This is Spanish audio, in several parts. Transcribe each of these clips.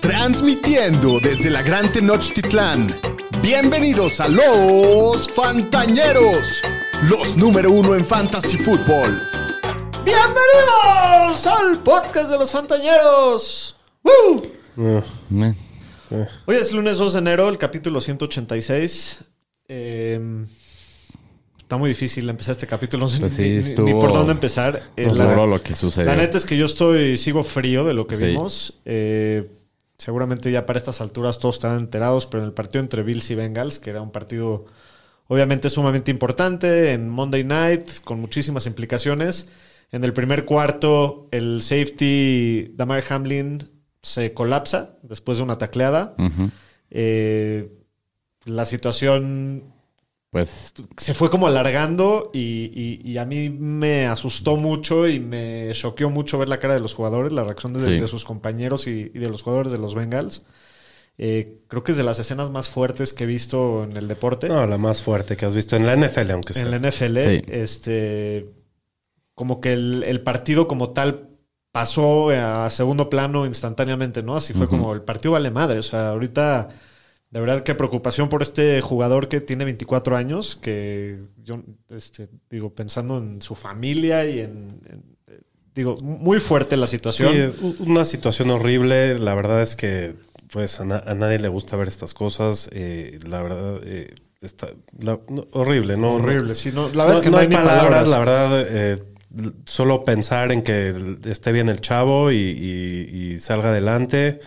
Transmitiendo desde la Gran Tenochtitlán. Bienvenidos a los Fantañeros, los número uno en Fantasy Football. Bienvenidos al podcast de los Fantañeros. ¡Woo! Me- Hoy es lunes 2 de enero, el capítulo 186. Eh, está muy difícil empezar este capítulo, no sé Pues sí, ni, ni- estuvo- ni por dónde empezar. Eh, Nos la, lo que sucedió. la neta es que yo estoy, sigo frío de lo que Sí. vimos. Eh, seguramente ya para estas alturas todos estarán enterados, pero en el partido entre Bills y Bengals, que era un partido obviamente sumamente importante en Monday Night, con muchísimas implicaciones. En el primer cuarto, el safety Damar Hamlin se colapsa después de una tacleada. Eh, la situación Pues se fue como alargando y, y- y a mí me asustó mucho y me choqueó mucho ver la cara de los jugadores, la reacción de, Sí. de sus compañeros y, y de los jugadores de los Bengals. Eh, creo que es de las escenas más fuertes que he visto en el deporte. No, la más fuerte que has visto en la NFL, aunque sea. en la NFL. Sí. Este, como que el, el partido como tal pasó a segundo plano instantáneamente, ¿no? Así fue como el partido vale madre. O sea, ahorita, de verdad, qué preocupación por este jugador que tiene 24 años, que yo, este, digo, pensando en su familia y en, en- eh, digo, muy fuerte la Sí, situación. u- una situación horrible. La verdad es que pues a, na- a nadie le gusta ver estas cosas. eh, la verdad, eh, está la- no, horrible, ¿no? Horrible, sí, no, la No, verdad es que no hay palabras, palabras. la verdad. eh, solo pensar en que esté bien el chavo y, y- y salga adelante.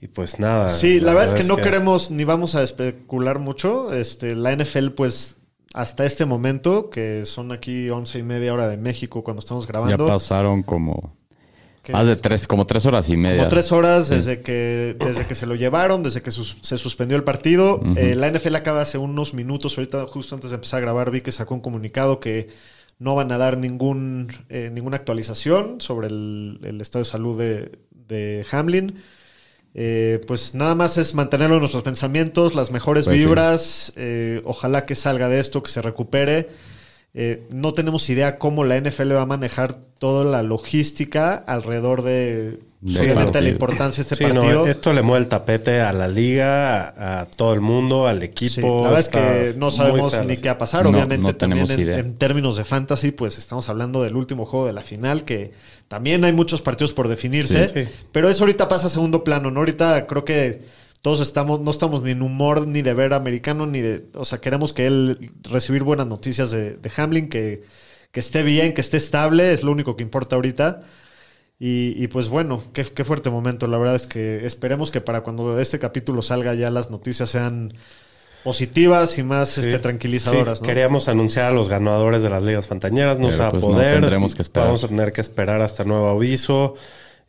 Y pues nada. Sí, la, verdad es que no queremos ni vamos a especular mucho. Este, la NFL, pues, hasta este momento, que son aquí once y media hora de México cuando estamos ya grabando. pasaron como ¿qué más de es? tres, como tres horas y media. Como tres horas Sí. desde, que, desde que se lo llevaron, desde que sus- se suspendió el partido. Eh, la NFL acaba hace unos minutos, ahorita justo antes de empezar a grabar, vi que sacó un comunicado que no van a dar ningún, eh, ninguna actualización sobre el, el estado de salud de, de Hamlin. Eh, pues nada más es mantenerlo en nuestros pensamientos, las mejores Pues sí. vibras. eh, ojalá que salga de esto, que se recupere. Eh, no tenemos idea cómo la NFL va a manejar toda la logística alrededor de, obviamente, la importancia de este Sí, partido. no, esto le mueve el tapete a la liga, a, a todo el mundo, al Sí, equipo. la verdad es que no sabemos ni qué va a pasar. No, Obviamente, no también en, términos de fantasy, pues estamos hablando del último juego de la final, que también hay muchos partidos por definirse. Sí, sí. Pero eso ahorita pasa a segundo plano, ¿no? Ahorita creo que todos estamos, no estamos ni en humor ni de ver americano, ni de. O sea, queremos que él recibir buenas noticias de, de Hamlin, que, que esté bien, que esté estable, es lo único que importa ahorita. Y, y pues bueno, qué, qué fuerte momento. La verdad es que esperemos que para cuando este capítulo salga ya las noticias sean positivas y más Sí. este, tranquilizadoras. Sí, ¿no? Queríamos anunciar a los ganadores de las ligas fantañeras, no se va a pues, no, poder. tendremos que esperar. Vamos a tener que esperar hasta nuevo aviso.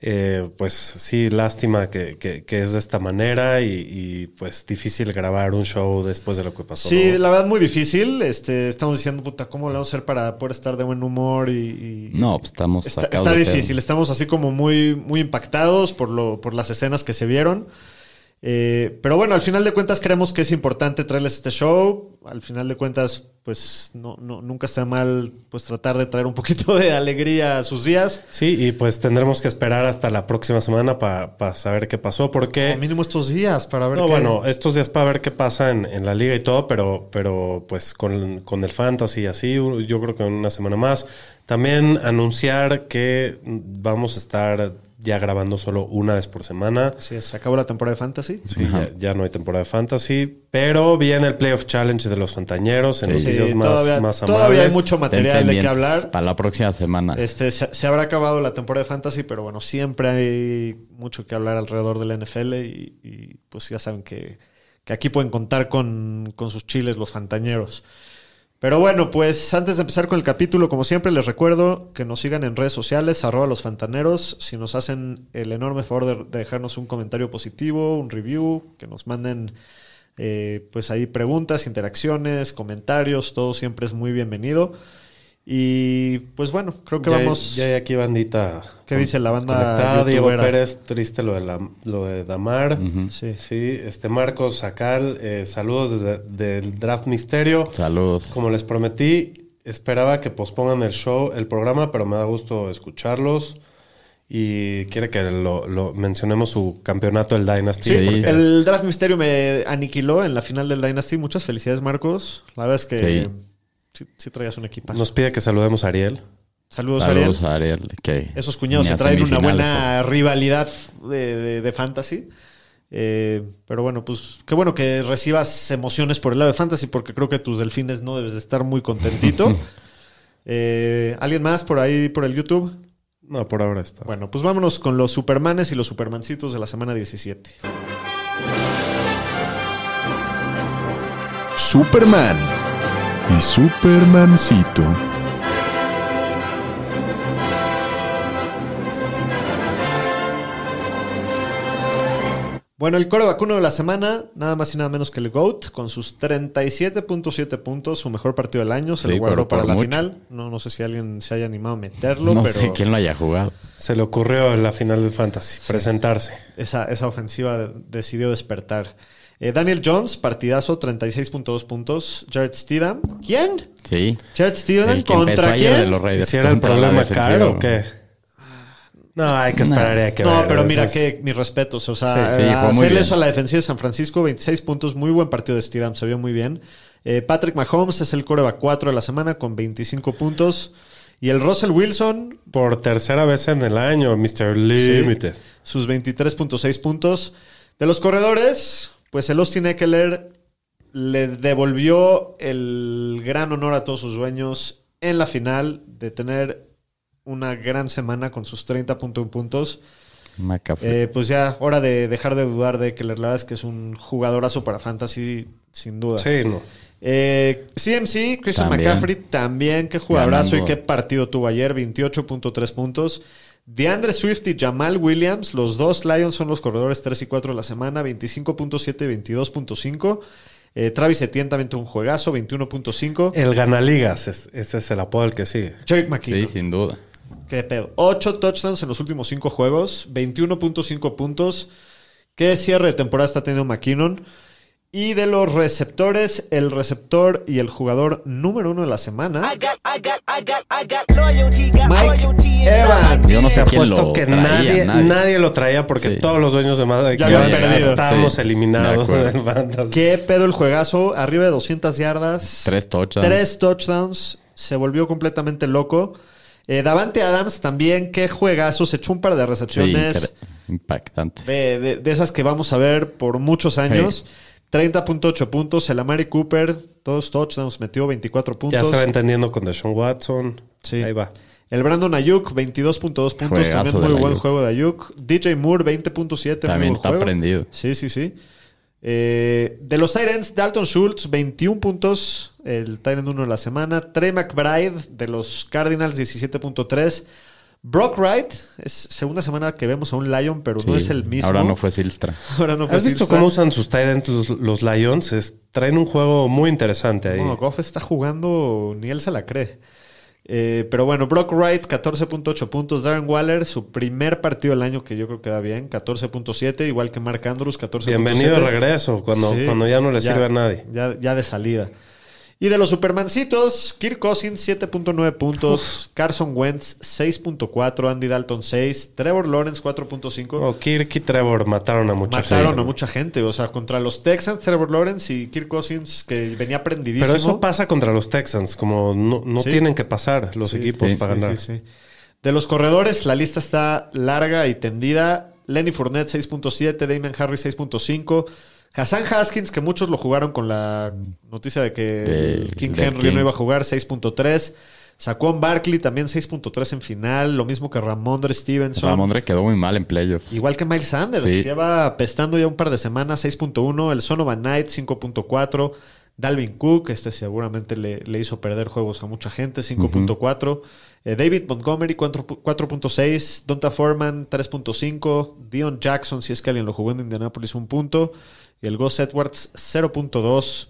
Eh, pues sí, lástima que, que- que es de esta manera y, y, pues difícil grabar un show después de lo que pasó. Sí, ¿no? la verdad muy difícil. Este, estamos diciendo, puta, ¿cómo le vamos a hacer para poder estar de buen humor? Y, y- No, pues estamos Está, está pedo. difícil, estamos así como muy, muy impactados por, lo, por las escenas que se vieron. Eh, pero bueno, al final de cuentas creemos que es importante traerles este show. Al final de cuentas, pues no, no- nunca está mal pues tratar de traer un poquito de alegría a sus días. Sí, y pues tendremos que esperar hasta la próxima semana para saber qué pasó, porque... O mínimo estos días para ver No, qué- bueno, estos días para ver qué pasa en, en la liga y todo, pero, pero pues con, con el fantasy y así, yo creo que en una semana más. También anunciar que vamos a estar ya grabando solo una vez por semana. Sí, se acabó la temporada de Fantasy. Sí, ya, ya no hay temporada de fantasy, pero viene el Playoff Challenge de los Fantañeros en Sí. noticias Sí, más, todavía, más todavía hay mucho material de qué hablar. Para la próxima semana. Este, se, se habrá acabado la temporada de fantasy, pero bueno, siempre hay mucho que hablar alrededor de la NFL y, y, pues ya saben que, que aquí pueden contar con, con sus chiles los fantañeros. Pero bueno, pues antes de empezar con el capítulo, como siempre, les recuerdo que nos sigan en redes sociales, arroba los fantaneros. Si nos hacen el enorme favor de, de dejarnos un comentario positivo, un review, que nos manden eh, pues ahí preguntas, interacciones, comentarios, todo siempre es muy bienvenido. Y pues bueno, creo que Ya- vamos. Ya hay aquí bandita. ¿Qué dice la banda Diego? Pérez, triste lo de, la, lo de Damar. Sí. Sí, este Marcos Sacal, eh, saludos desde del Draft Misterio. Saludos. Como les prometí, esperaba que pospongan el show, el programa, pero me da gusto escucharlos. y quiere que lo, lo mencionemos su campeonato del Dynasty. Sí, el Draft Misterio me aniquiló en la final del Dynasty. Muchas felicidades, Marcos. La verdad es que Sí. Sí, sí traías un equipazo. Nos pide que saludemos a Ariel. Saludos, Saludos Ariel. a Ariel. Que Esos cuñados se a traen una buena rivalidad de, de- de fantasy. Eh, pero bueno, pues qué bueno que recibas emociones por el lado de fantasy, porque creo que tus delfines no debes de estar muy contentito. Eh, ¿Alguien más por ahí por el YouTube? No, por ahora está. Bueno, pues vámonos con los Supermanes y los Supermancitos de la semana 17. Superman y Supermancito. Bueno, el core vacuno de la semana, nada más y nada menos que el GOAT, con sus 37.7 puntos, su mejor partido del año, se Sí, lo guardó para la mucho. final. No, no sé si alguien se haya animado a meterlo, No pero sé quién lo haya jugado. Se le ocurrió en la final del Fantasy presentarse. esa, esa ofensiva de- decidió despertar. Eh, Daniel Jones, partidazo, 36.2 puntos. Jared Steedham, ¿quién? Sí. Jared Steedham, ¿contra ayer de quién? los Raiders. ¿Si era el problema caro o qué? No, hay que esperar hay que ver. No, pero mira Es- que mis respetos. O sea, Sí, sí, hacerle eso a la defensiva de San Francisco, 26 puntos, muy buen partido de Steedham, se vio muy bien. Eh, Patrick Mahomes es el coreback 4 de la semana con 25 puntos. Y el Russell Wilson, Por tercera vez en el año, Mr. Limited. sus 23.6 puntos. De los corredores, pues el Austin Eckler le devolvió el gran honor a todos sus dueños en la final de tener una gran semana con sus 30.1 puntos. Eh, pues ya, hora de dejar de dudar de Eckler. La verdad es que es un jugadorazo para fantasy, sin duda. Sí, no. Eh, CMC, Christian También. McCaffrey, también qué jugadorazo Ganando. y qué partido tuvo ayer, 28.3 puntos. DeAndre Swift y Jamal Williams, los dos Lions son los corredores 3 y 4 de la semana, 25.7 y 22.5. Eh, Travis Etienne también tuvo un juegazo, 21.5. El ganaligas, es- ese es el apodo al que sigue. Jake McKinnon, sí, sin duda. qué pedo. 8 touchdowns en los últimos 5 juegos, 21.5 puntos. ¿Qué cierre de temporada está teniendo McKinnon? Y de los receptores, el receptor y el jugador número uno de la semana, I got, I got, I got, I got loyalty, got Mike Evans. Yo no sé Te a quién apuesto lo que traía, nadie, nadie. nadie. lo traía porque Sí. todos los dueños de Madrid Ya perdido. estamos Sí, eliminados del Fantasy. ¿Qué pedo el juegazo? Arriba de 200 yardas. Tres touchdowns. Tres touchdowns. Se volvió completamente loco. Eh, Davante Adams también, qué juegazo. Se echó un par de recepciones impactante. de, de- de esas que vamos a ver por muchos años. 30.8 puntos. El Amari Cooper, dos touchdowns, metió 24 Ya puntos. se va entendiendo con Deshaun Watson. Sí. Ahí va. El Brandon Ayuk, 22.2 puntos. Juegazo también muy buen Ayuk. juego de Ayuk. DJ Moore, 20.7. muy También está juego. prendido. Sí, sí, sí. Eh, de los Tyrants, Dalton Schultz, 21 puntos, el Tyrant 1 de la semana. Trey McBride, de los Cardinals, 17.3. Brock Wright, es segunda semana que vemos a un Lion, pero no es el mismo. Ahora no fue Silstra. Ahora no fue ¿Has visto Silstra. cómo usan sus Titans los, los Lions? Es- traen un juego muy interesante ahí. No, Goff está jugando, ni él se la cree. Eh, pero bueno, Brock Wright, 14.8 puntos. Darren Waller, su primer partido del año que yo creo que da bien, 14.7. Igual que Mark Andrews, 14.7. Bienvenido de regreso, cuando, Sí. cuando ya no le sirve a nadie. Ya, ya de salida. Y de los Supermancitos, Kirk Cousins 7.9 puntos, Carson Wentz 6.4, Andy Dalton 6, Trevor Lawrence 4.5. Oh, Kirk y Trevor mataron a mucha Mataron gente. a mucha gente, o sea, contra los Texans, Trevor Lawrence y Kirk Cousins que venía prendidísimo. Pero eso pasa contra los Texans, como no, no Sí. tienen que pasar los Sí, equipos sí, para ganar. sí, sí. De los corredores, la lista está larga y tendida. Lenny Fournette 6.7, Damian Harris 6.5. Hassan Haskins, que muchos lo jugaron con la noticia de que el King Henry King. no iba a jugar, 6.3. Saquon Barkley también 6.3 en final. Lo mismo que Ramondre Stevenson. Ramondre quedó muy mal en playoffs. Igual que Miles Sanders. Sí. Lleva pestando ya un par de semanas, 6.1. El Sonovan Knight, 5.4. Dalvin Cook, este seguramente le, le hizo perder juegos a mucha gente, 5.4. Eh, David Montgomery, 4 4.6. Donta Foreman, 3.5. Dion Jackson, si es que alguien lo jugó en Indianapolis, un punto. Y el Gus Edwards, 0.2.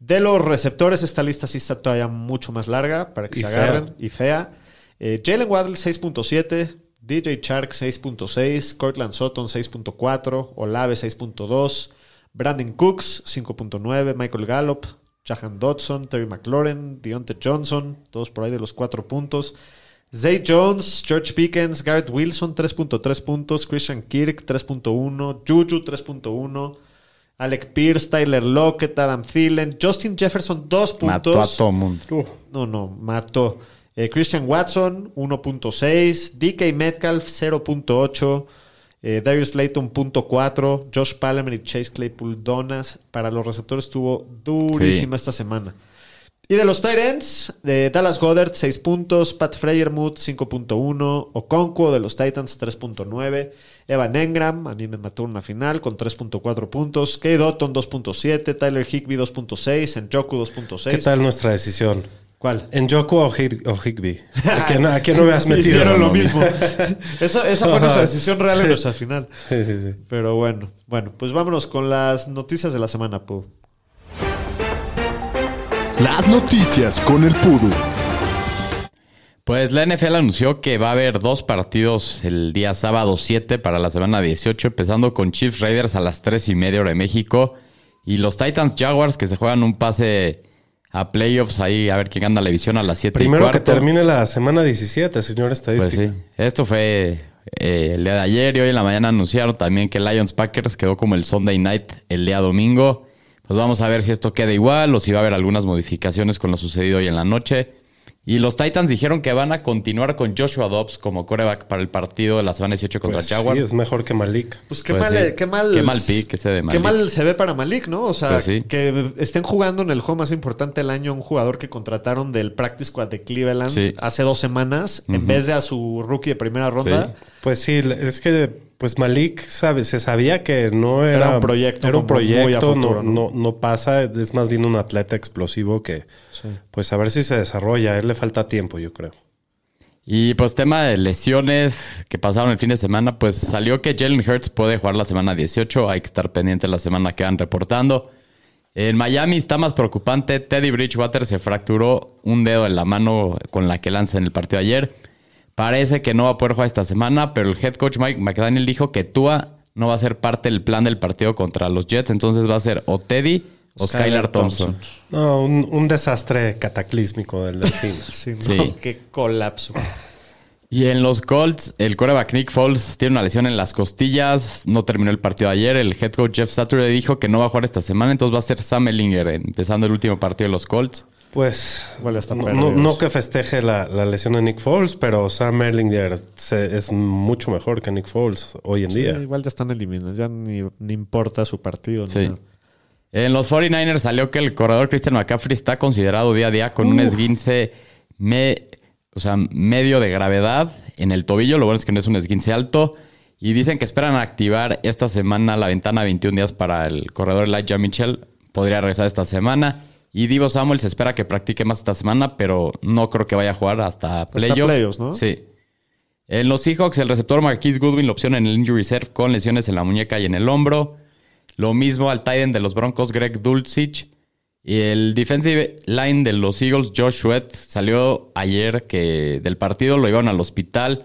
De los receptores, esta lista sí está todavía mucho más larga para que Y se fea. agarren. Y fea. Eh, Jalen Waddle 6.7, DJ Shark 6.6, Cortland Sutton 6.4, Olave 6.2, Brandon Cooks 5.9, Michael Gallup, Jahan Dodson, Terry McLaurin, Deontay Johnson, todos por ahí de los 4 puntos. Zay Jones, George Pickens, Garrett Wilson 3.3 puntos, Christian Kirk 3.1, Juju 3.1, Alec Pierce, Tyler Lockett, Adam Thielen, Justin Jefferson 2 puntos. Mató a todo mundo. No, no, mató. Eh, Christian Watson 1.6, DK Metcalf 0.8, eh, Darius Layton 0.4, Josh Palmer y Chase Claypool donas. Para los receptores estuvo durísima esta semana. Y de los tight ends, de Dallas Goddard 6 puntos, Pat Freyermuth 5.1, Okonkwo de los Titans 3.9, Evan Engram, a mí me mató en una final con 3.4 puntos, Kay Dotton 2.7, Tyler Higby 2.6, Njoku 2.6. ¿Qué tal nuestra decisión? ¿Cuál? ¿En Joku o, Hig- o Higby? ¿A quién, a quién no hubieras metido? Hicieron lo mismo. Eso, esa fue nuestra decisión real en nuestra final. Sí, sí, sí. Pero bueno, bueno, pues vámonos con las noticias de la semana, Pu. Las noticias con el Pudu. Pues la NFL anunció que va a haber dos partidos el día sábado 7 para la semana 18, empezando con Chiefs Raiders a las 3 y media hora de México y los Titans Jaguars que se juegan un pase a playoffs ahí a ver quién gana la división a las 7 y Primero que cuarto. termine la semana 17, señor Pues estadística. sí, esto fue eh, el día de ayer y hoy en la mañana anunciaron también que Lions Packers quedó como el Sunday Night el día domingo. Pues vamos a ver si esto queda igual o si va a haber algunas modificaciones con lo sucedido hoy en la noche. Y los Titans dijeron que van a continuar con Joshua Dobbs como coreback para el partido de la semana 18 contra Pues Jaguars. sí, es mejor que Malik. Pues qué Pues mal, sí. qué mal. Qué mal pick ese de Qué Malik. mal se ve para Malik, ¿no? O sea, Pues sí. que estén jugando en el juego más importante del año un jugador que contrataron del Practice Squad de Cleveland Sí. hace dos semanas, en vez de a su rookie de primera ronda. Pues sí, es que pues Malik sabe, se sabía que no era, Era un proyecto Era un proyecto, futuro, no, ¿no? no, no pasa, es más bien un atleta explosivo que Sí. pues a ver si se desarrolla. A él le falta tiempo, yo creo. Y pues tema de lesiones que pasaron el fin de semana, pues salió que Jalen Hurts puede jugar la semana 18, hay que estar pendiente la semana que van reportando. En Miami está más preocupante, Teddy Bridgewater se fracturó un dedo en la mano con la que lanza en el partido ayer. Parece que no va a poder jugar esta semana, pero el head coach Mike McDaniel dijo que Tua no va a ser parte del plan del partido contra los Jets, entonces va a ser o Teddy o Skylar Thompson. Thompson. No, un, un desastre cataclísmico del delfín. Sí, no, Sí. qué colapso. Y en los Colts, el quarterback Nick Foles tiene una lesión en las costillas. No terminó el partido ayer. El head coach Jeff Saturday dijo que no va a jugar esta semana. Entonces va a ser Sam Ellinger empezando el último partido de los Colts. Pues no, que festeje la, la lesión de Nick Foles, pero Sam Erlinger se- es mucho mejor que Nick Foles hoy en Sí, día. igual ya están eliminados, ya ni, ni importa su partido. Sí. En los 49ers salió que el corredor Christian McCaffrey está considerado día a día con un esguince me- o sea, medio de gravedad en el tobillo. Lo bueno es que no es un esguince alto. Y dicen que esperan activar esta semana la ventana 21 días para el corredor Elijah Mitchell. Podría regresar esta semana. Y Divo Samuel se espera que practique más esta semana, pero no creo que vaya a jugar hasta playoffs. playoffs, ¿no? Sí. En los Seahawks, el receptor Marquise Goodwin la opción en el injury reserve con lesiones en la muñeca y en el hombro. Lo mismo al tight end de los Broncos, Greg Dulcich. Y el defensive line de los Eagles, Josh Sweat, salió ayer que del partido lo llevaron al hospital.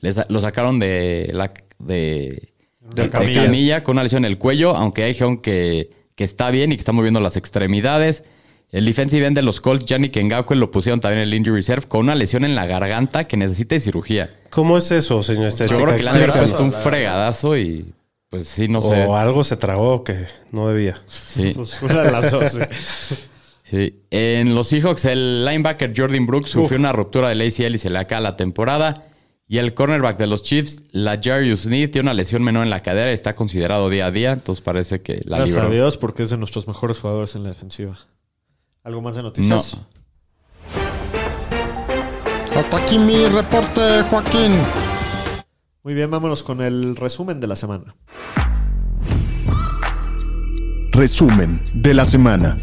Le sa- lo sacaron de la de, De de camilla. camilla con una lesión en el cuello, aunque dijeron que, que está bien y que está moviendo las extremidades. El defensive end de los Colts, Yannick Ngakwe, lo pusieron también en el injury reserve con una lesión en la garganta que necesita de cirugía. ¿Cómo es eso, señor Yo estadística? creo que le han puesto un fregadazo y pues sí, no sé. O algo se tragó que no debía. Sí. Pues una de las dos. sí. En los Seahawks, el linebacker Jordan Brooks sufrió una ruptura del ACL y se le acaba la temporada. Y el cornerback de los Chiefs, la Jarius Need, tiene una lesión menor en la cadera y está considerado día a día. Entonces parece que la Gracias a libró. Dios, porque es de nuestros mejores jugadores en la defensiva. ¿Algo más de noticias? No. Hasta aquí mi reporte, Joaquín. Muy bien, vámonos con el resumen de la semana. Resumen de la semana.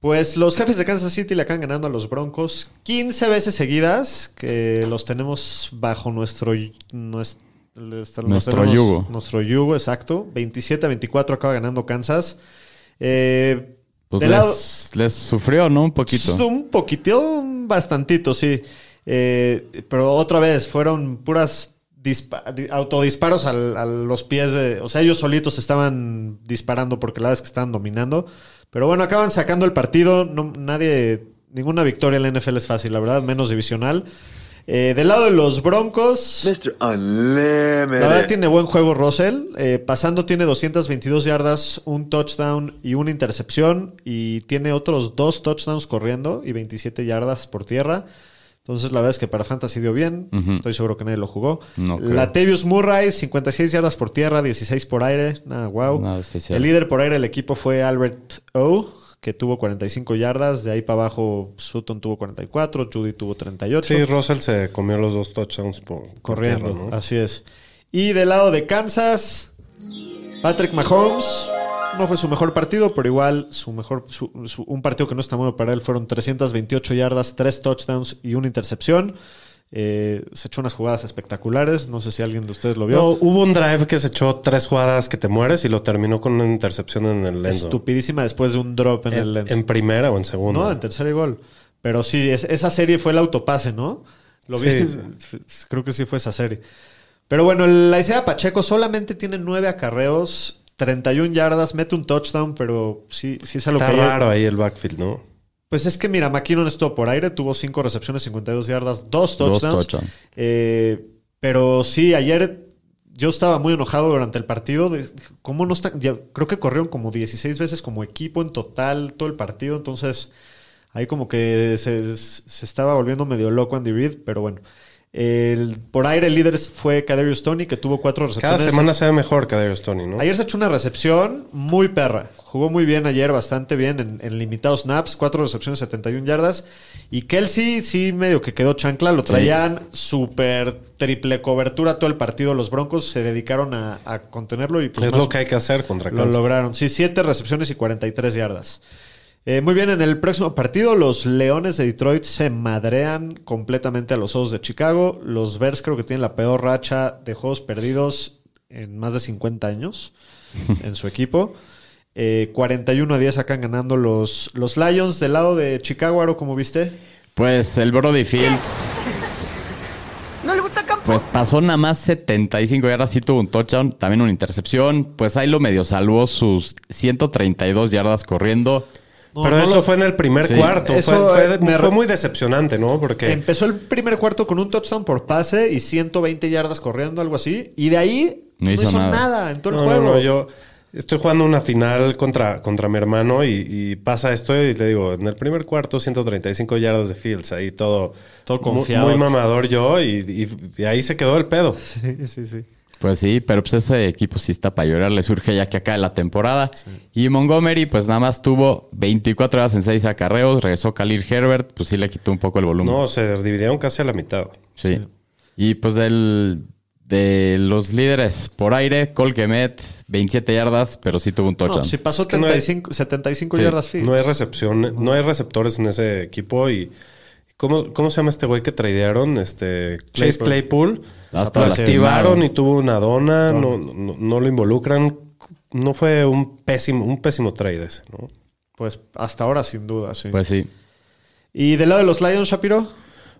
Pues los jefes de Kansas City le acaban ganando a los Broncos 15 veces seguidas, que los tenemos bajo nuestro, nuestro, Nuestro tenemos- yugo. Nuestro yugo, exacto. 27 a 24 acaba ganando Kansas. Eh, Pues les, lado- les sufrió, ¿no? Un poquito. Un poquitito, un bastantito, sí. Eh, pero otra vez, fueron puras dispa- di- autodisparos al- a los pies de... O sea, ellos solitos estaban disparando porque la verdad es que estaban dominando. Pero bueno, acaban sacando el partido. No, nadie ninguna victoria en la NFL es fácil, la verdad, menos divisional. Eh, del lado de los Broncos, Mr. la verdad Unlimited. tiene buen juego Russell. Eh, pasando tiene 222 yardas, un touchdown y una intercepción. Y tiene otros dos touchdowns corriendo y 27 yardas por tierra. Entonces la verdad es que para Fantasy dio bien. Estoy seguro que nadie lo jugó. No. Latavius Murray, 56 yardas por tierra, 16 por aire. Nada, wow. Nada especial. El líder por aire del equipo fue Albert O, que tuvo 45 yardas. De ahí para abajo Sutton tuvo 44, Judy tuvo 38. Sí, Russell se comió los dos touchdowns por, por corriendo. tierra, ¿no? Así es. Y del lado de Kansas, Patrick Mahomes. No fue su mejor partido, pero igual su mejor, su- su- un partido que no está bueno para él fueron 328 yardas, 3 touchdowns y una intercepción. Eh, se echó unas jugadas espectaculares. No sé si alguien de ustedes lo vio. No, hubo un drive que se echó tres jugadas que te mueres y lo terminó con una intercepción en el zone. Estupidísima después de un drop en, el En, primera o en segunda. No, en tercera y gol. Pero sí, es- esa serie fue el autopase, ¿no? Lo vi. Sí, Creo que sí fue esa serie. Pero bueno, la Isaiah Pacheco solamente tiene nueve acarreos, 31 yardas, mete un touchdown, pero sí, sí es algo Está que... raro ahí el backfield, ¿no? Pues es que mira, McKinnon estuvo por aire, tuvo cinco recepciones, 52 yardas, dos Dos touchdowns. touchdowns. Eh, pero sí, ayer yo estaba muy enojado durante el partido. De, ¿Cómo no están? ya creo que corrieron como 16 veces como equipo en total todo el partido. Entonces, ahí como que se, se estaba volviendo medio loco Andy Reid, pero bueno. El, por aire el líder fue Kadarius Tony, que tuvo cuatro Cada recepciones. semana se ve mejor que Darius Tony, ¿no? Ayer se echó una recepción muy perra. Jugó muy bien ayer, bastante bien en, en limitados snaps. Cuatro recepciones, 71 yardas. Y Kelsey sí medio que quedó chancla. Lo traían súper triple cobertura todo el partido. Los Broncos se dedicaron a, a contenerlo y pues es más- lo que hay que hacer contra lo Kansas. lograron. Sí, siete recepciones y 43 yardas. Eh, muy bien, en el próximo partido los Leones de Detroit se madrean completamente a los Osos de Chicago. Los Bears creo que tienen la peor racha de juegos perdidos en más de 50 años en su equipo. Eh, 41 a 10 sacan ganando los, los Lions. Del lado de Chicago, Aro, ¿cómo viste? Pues el Brody Fields, No le gusta campo. pues pasó nada más 75 yardas, sí tuvo un touchdown, también una intercepción. Pues ahí lo medio salvó sus 132 yardas corriendo. No, Pero no eso lo- fue en el primer Sí. cuarto. Eso, fue, fue- eh, me- fue muy decepcionante, ¿no? Porque Empezó el primer cuarto con un touchdown por pase y 120 yardas corriendo, algo así. Y de ahí no, hizo, nada. en todo No, el no, juego. no, yo estoy jugando una final contra, contra mi hermano y, y pasa esto y le digo, en el primer cuarto 135 yardas de Fields, ahí todo, Todo confiado. Muy, mamador yo y, y- y ahí se quedó el pedo. Sí, sí, sí. Pues sí, pero pues ese equipo sí está para llorar, le surge ya que acá la temporada. Y Montgomery, pues nada más tuvo 24 horas en 6 acarreos, regresó Khalil Herbert, pues sí le quitó un poco el volumen. No, se dividieron casi a la mitad. Sí. Y pues del, de los líderes por aire, Cole Kemet, 27 yardas, pero sí tuvo un No, touchdown. pues si pasó Es que no hay- 75, 75 Sí. yardas. No hay recepción, no hay receptores en ese equipo y ¿cómo, cómo se llama este güey que tradearon? Este Chase Claypool. Hasta lo activaron y tuvo una dona, no, no, no lo involucran. No fue un pésimo, un pésimo trade ese, ¿no? Pues hasta ahora, sin duda, sí. Pues sí. ¿Y del lado de los Lions, Shapiro?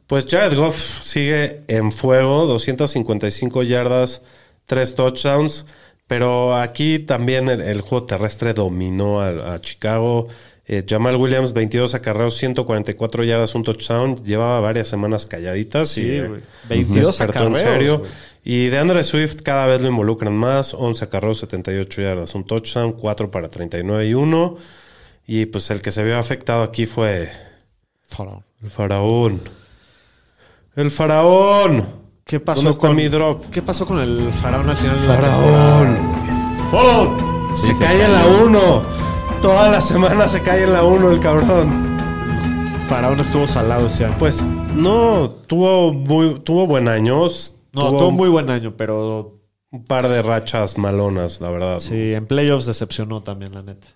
Pues Jared Goff sigue en fuego, 255 yardas, 3 touchdowns, pero aquí también el, el juego terrestre dominó a, a Chicago. Eh, Jamal Williams, 22 acarreos, 144 yardas, un touchdown. Llevaba varias semanas calladitas. Sí, y, eh, güey. 22 despertó en acarreos, serio. güey. Y de Andre Swift cada vez lo involucran más. 11 acarreos, 78 yardas, un touchdown, 4 para 39 y 1. Y pues el que se vio afectado aquí fue el faraón. El faraón. ¿Qué pasó ¿Dónde está con mi drop? ¿Qué pasó con el faraón al final de la Faraón. ¡Faraón! Se, se cae en la 1. Toda la semana se cae en la 1 el cabrón. Faraón estuvo salado ese año. Pues no, tuvo muy, tuvo buen año. No, tuvo tuvo muy buen año, pero un par de rachas malonas, la verdad. sí, en playoffs decepcionó también, la neta.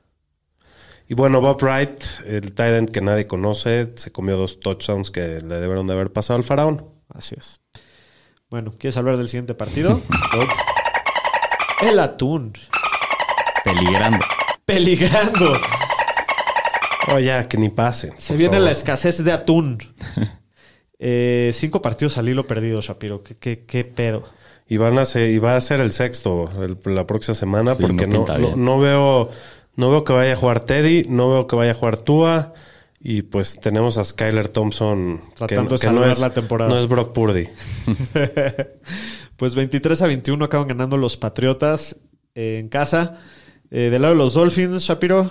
Y bueno, Bob Wright, el tight end que nadie conoce, se comió dos touchdowns que le debieron de haber pasado al faraón. Así es. Bueno, ¿quieres hablar del siguiente partido? el atún. Peligrando. Peligrando. Oh, ya, que ni pase. Se viene favor. la escasez de atún. Eh, cinco partidos al hilo perdido, Shapiro. ¿Qué, qué, qué pedo? Y, van a ser, y va a ser el sexto el- la próxima semana Sí, porque no no, pinta no, bien. no veo no veo que vaya a jugar Teddy, no veo que vaya a jugar Tua Y pues tenemos a Skyler Thompson, Tratando de salvar la temporada. No es Brock Purdy. Pues 23 a 21 acaban ganando los Patriotas eh, en casa. Eh, del lado de los Dolphins, Shapiro.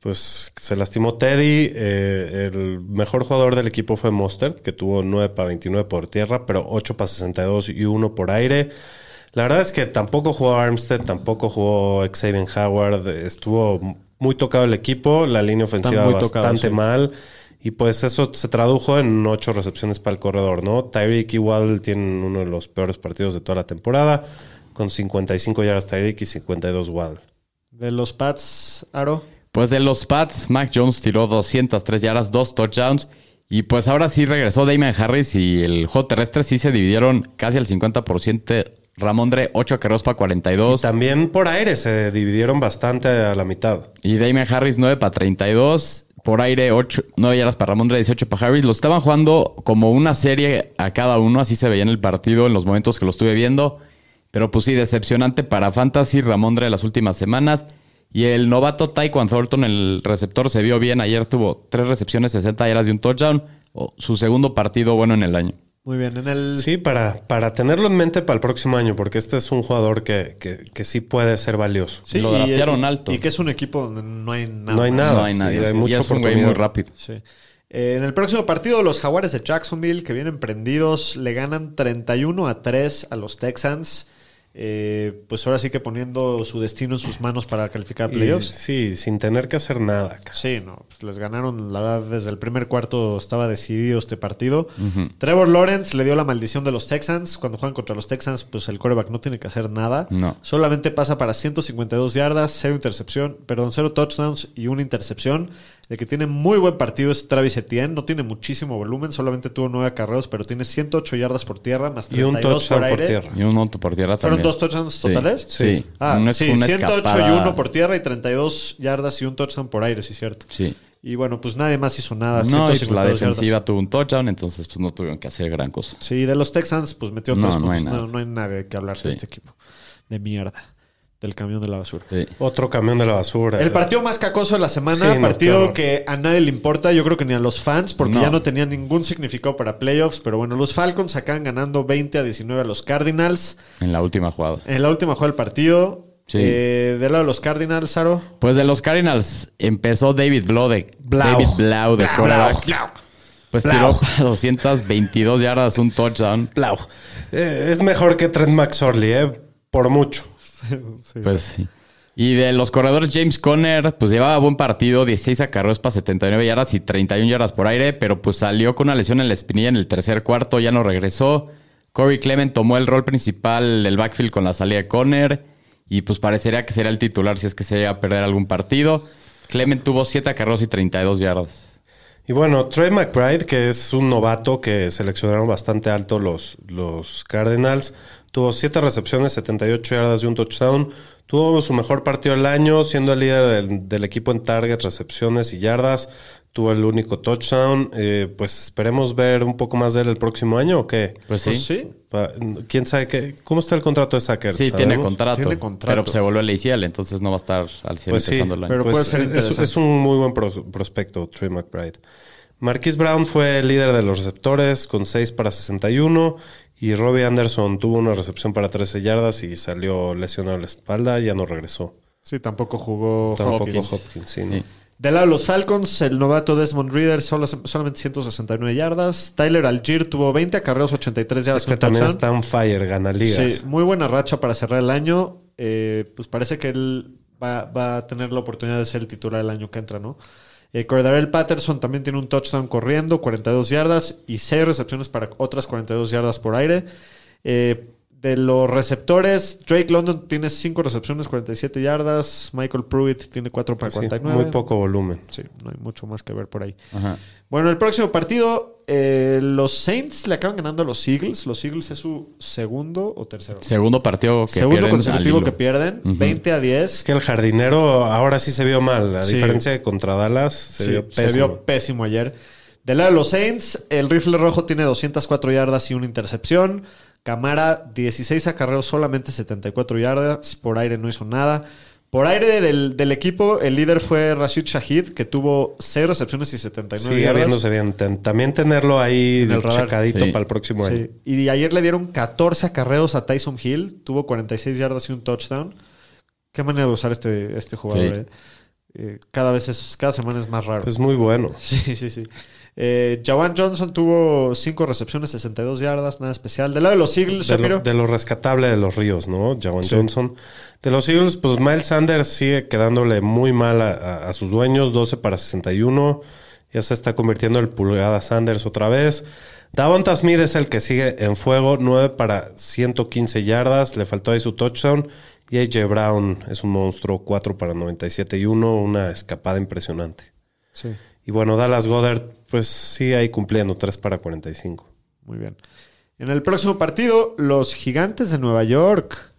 Pues se lastimó Teddy. eh, el mejor jugador del equipo fue Mostert, que tuvo 9 para 29 por tierra, pero 8 para 62 y 1 por aire. La verdad es que tampoco jugó Armstead, tampoco jugó Xavier Howard. Estuvo muy tocado el equipo, la línea ofensiva bastante sí. mal. Y pues eso se tradujo en 8 recepciones para el corredor, ¿no? Tyreek igual tiene uno de los peores partidos de toda la temporada, con 55 yardas Tyreek y 52 Waddle. De los Pats, Aro. Pues de los Pats, Mac Jones tiró 203 yardas, dos touchdowns. Y pues ahora sí regresó Damian Harris y el juego terrestre sí se dividieron casi al 50%. Ramondre, 8 carreros para 42. También por aire se dividieron bastante a la mitad. Y Damian Harris 9 para 32. Por aire 8, 9 yardas para Ramondre, 18 para Harris. Lo estaban jugando como una serie a cada uno. Así se veía en el partido en los momentos que lo estuve viendo. Pero pues sí, decepcionante para Fantasy Ramondre las últimas semanas. Y el novato Taekwon Thornton, el receptor, se vio bien. Ayer tuvo 3 recepciones, 60 yardas y un touchdown. Su segundo partido bueno en el año. Muy bien, en el... Sí, para, para tenerlo en mente para el próximo año, porque este es un jugador que, que, que sí puede ser valioso. Sí, Lo y- draftearon y- alto. Y que es un equipo donde no hay nada. No hay nada. no hay sí, nadie. hay sí. mucha y es un güey oportunidad. muy rápido. Sí. Eh, en el próximo partido, los Jaguares de Jacksonville, que vienen prendidos, le ganan 31 a 3 a los Texans. Eh, pues ahora sí que poniendo su destino en sus manos para calificar a playoffs. sí, sin tener que hacer nada. Sí, no, pues les ganaron, la verdad, desde el primer cuarto estaba decidido este partido. Trevor Lawrence le dio la maldición de los Texans. Cuando juegan contra los Texans, pues el quarterback no tiene que hacer nada. No. Solamente pasa para 152 yardas, cero intercepción, perdón, cero touchdowns y una intercepción. El que tiene muy buen partido es Travis Etienne. No tiene muchísimo volumen, solamente tuvo nueve acarreos, pero tiene 108 yardas por tierra, más Y un 32 touchdown por por aire. tierra. Y un monto por tierra ¿Fueron también. dos touchdowns Sí. totales? Sí. Ah, No es sí, una 108 y escapada. 1 por tierra y 32 yardas y un touchdown por aire, sí, cierto. Sí. Y bueno, pues nadie más hizo nada. No, y pues la 152 defensiva yardas. tuvo un touchdown, entonces pues no tuvieron que hacer gran cosa. Sí, de los Texans, pues metió No, tres no hay puntos. nada. No, no hay nada que hablar de Sí. este equipo. De mierda. Del camión de la basura. Sí. Otro camión de la basura. El partido más cacoso de la semana, Sí, partido que a nadie le importa, yo creo que ni a los fans, porque No. ya no tenía ningún significado para playoffs. Pero bueno, los Falcons acaban ganando 20 a 19 a los Cardinals. En la última jugada. En la última jugada del partido, Sí. eh, del lado de los Cardinals, Saro. Pues de los Cardinals empezó David Blau de, Blau. David Blau de Blau. Pues Blau. tiró para 222 yardas, un touchdown. Blau. Eh, es mejor que Trent McSorley, ¿eh? Por mucho. Pues sí. Y de los corredores, James Conner, pues llevaba buen partido, 16 acarreos para 79 yardas y 31 yardas por aire, pero pues salió con una lesión en la espinilla en el tercer cuarto, ya no regresó. Corey Clement tomó el rol principal del backfield con la salida de Conner y pues parecería que sería el titular si es que se llega a perder algún partido. Clement tuvo 7 acarreos y 32 yardas. Y bueno, Trey McBride, que es un novato que seleccionaron bastante alto los, los Cardinals, tuvo 7 recepciones, 78 yardas y un touchdown. Tuvo su mejor partido del año, siendo el líder del, del equipo en target, recepciones y yardas. Tuvo el único touchdown. Eh, pues esperemos ver un poco más de él el próximo año o qué. Pues sí. Pues sí. ¿Quién sabe qué? ¿Cómo está el contrato de Sacker? Sí, tiene contrato, Tiene contrato. Pero se volvió el ACL, entonces no va a estar al 100 Pues sí, empezando el año. pero pues puede ser es- un muy buen pro- prospecto, Trey McBride. Marquise Brown fue el líder de los receptores con 6 para 61 y Robbie Anderson tuvo una recepción para 13 yardas y salió lesionado en la espalda y ya no regresó. Sí, tampoco jugó Tampoco Hopkins. Hopkins, sí, ¿no? Sí. Del lado de los Falcons, el novato Desmond Reader solo, solamente 169 yardas. Tyler Algier tuvo 20 acarreos, 83 yardas. Este también touchdown. está on fire, gana ligas. Sí, muy buena racha para cerrar el año. Eh, pues parece que él va, va a tener la oportunidad de ser el titular el año que entra, ¿no? Eh, Cordarel Patterson también tiene un touchdown corriendo, 42 yardas y 6 recepciones para otras 42 yardas por aire. Eh, de los receptores, Drake London tiene 5 recepciones, 47 yardas. Michael Pruitt tiene 4 para Sí, 49. muy poco volumen. Sí, no hay mucho más que ver por ahí. Ajá. Bueno, el próximo partido, eh, los Saints le acaban ganando a los Eagles. Los Eagles es su segundo o tercero. Segundo partido que Segundo pierden consecutivo que pierden, Ujú. 20 a 10. Es que el jardinero ahora sí se vio mal, a Sí. diferencia de contra Dallas, se Sí, vio se pésimo. vio pésimo ayer. Del lado de los Saints, el rifle rojo tiene 204 yardas y una intercepción. Camara, 16 acarreos, solamente 74 yardas. Por aire no hizo nada. Por aire del, del equipo, el líder fue Rashid Shahid, que tuvo 6 recepciones y 79 Sigue yardas. viéndose bien. Ten- también tenerlo ahí En el radar. checadito Sí. para el próximo año. Sí. Y ayer le dieron 14 acarreos a Tyson Hill, tuvo 46 yardas y un touchdown. Qué manera de usar este, este jugador. Sí. eh. Eh, cada vez es, cada semana es más raro. Pues muy bueno. Sí, sí, sí. Eh, Jawan Johnson tuvo 5 recepciones, 62 yardas, nada especial. Del lado de los Eagles, De lo, de lo rescatable de los Ríos, ¿no? Jawan Sí. Johnson. De los Eagles, pues Miles Sanders sigue quedándole muy mal a, a- a sus dueños, 12 para 61. Ya se está convirtiendo en pulgada Sanders otra vez. Davonta Smith es el que sigue en fuego, 9 para 115 yardas. Le faltó ahí su touchdown. Y AJ Brown es un monstruo, 4 para 97 y 1. Una escapada impresionante. Sí, Y bueno, Dallas Goddard, pues sigue ahí cumpliendo, 3 para 45. muy bien. En el próximo partido, los Gigantes de Nueva York.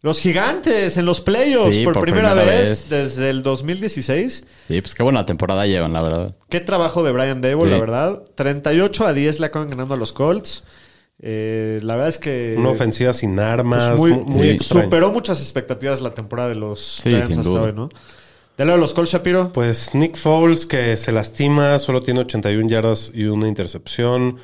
Los Gigantes en los playoffs Sí, por, por primera, primera vez, vez. desde el 2016. Sí, pues qué buena temporada llevan, la verdad. Qué trabajo de Brian Dable, Sí. la verdad. 38 a 10 le acaban ganando a los Colts. Eh, la verdad es que Una ofensiva sin armas, pues, muy, mu- muy, sí. extraño. superó muchas expectativas la temporada de los Sí, Giants sin hasta duda. hoy, ¿no? Del lado de los Colts, Shapiro. Pues Nick Foles, que se lastima, solo tiene 81 yardas y una intercepción.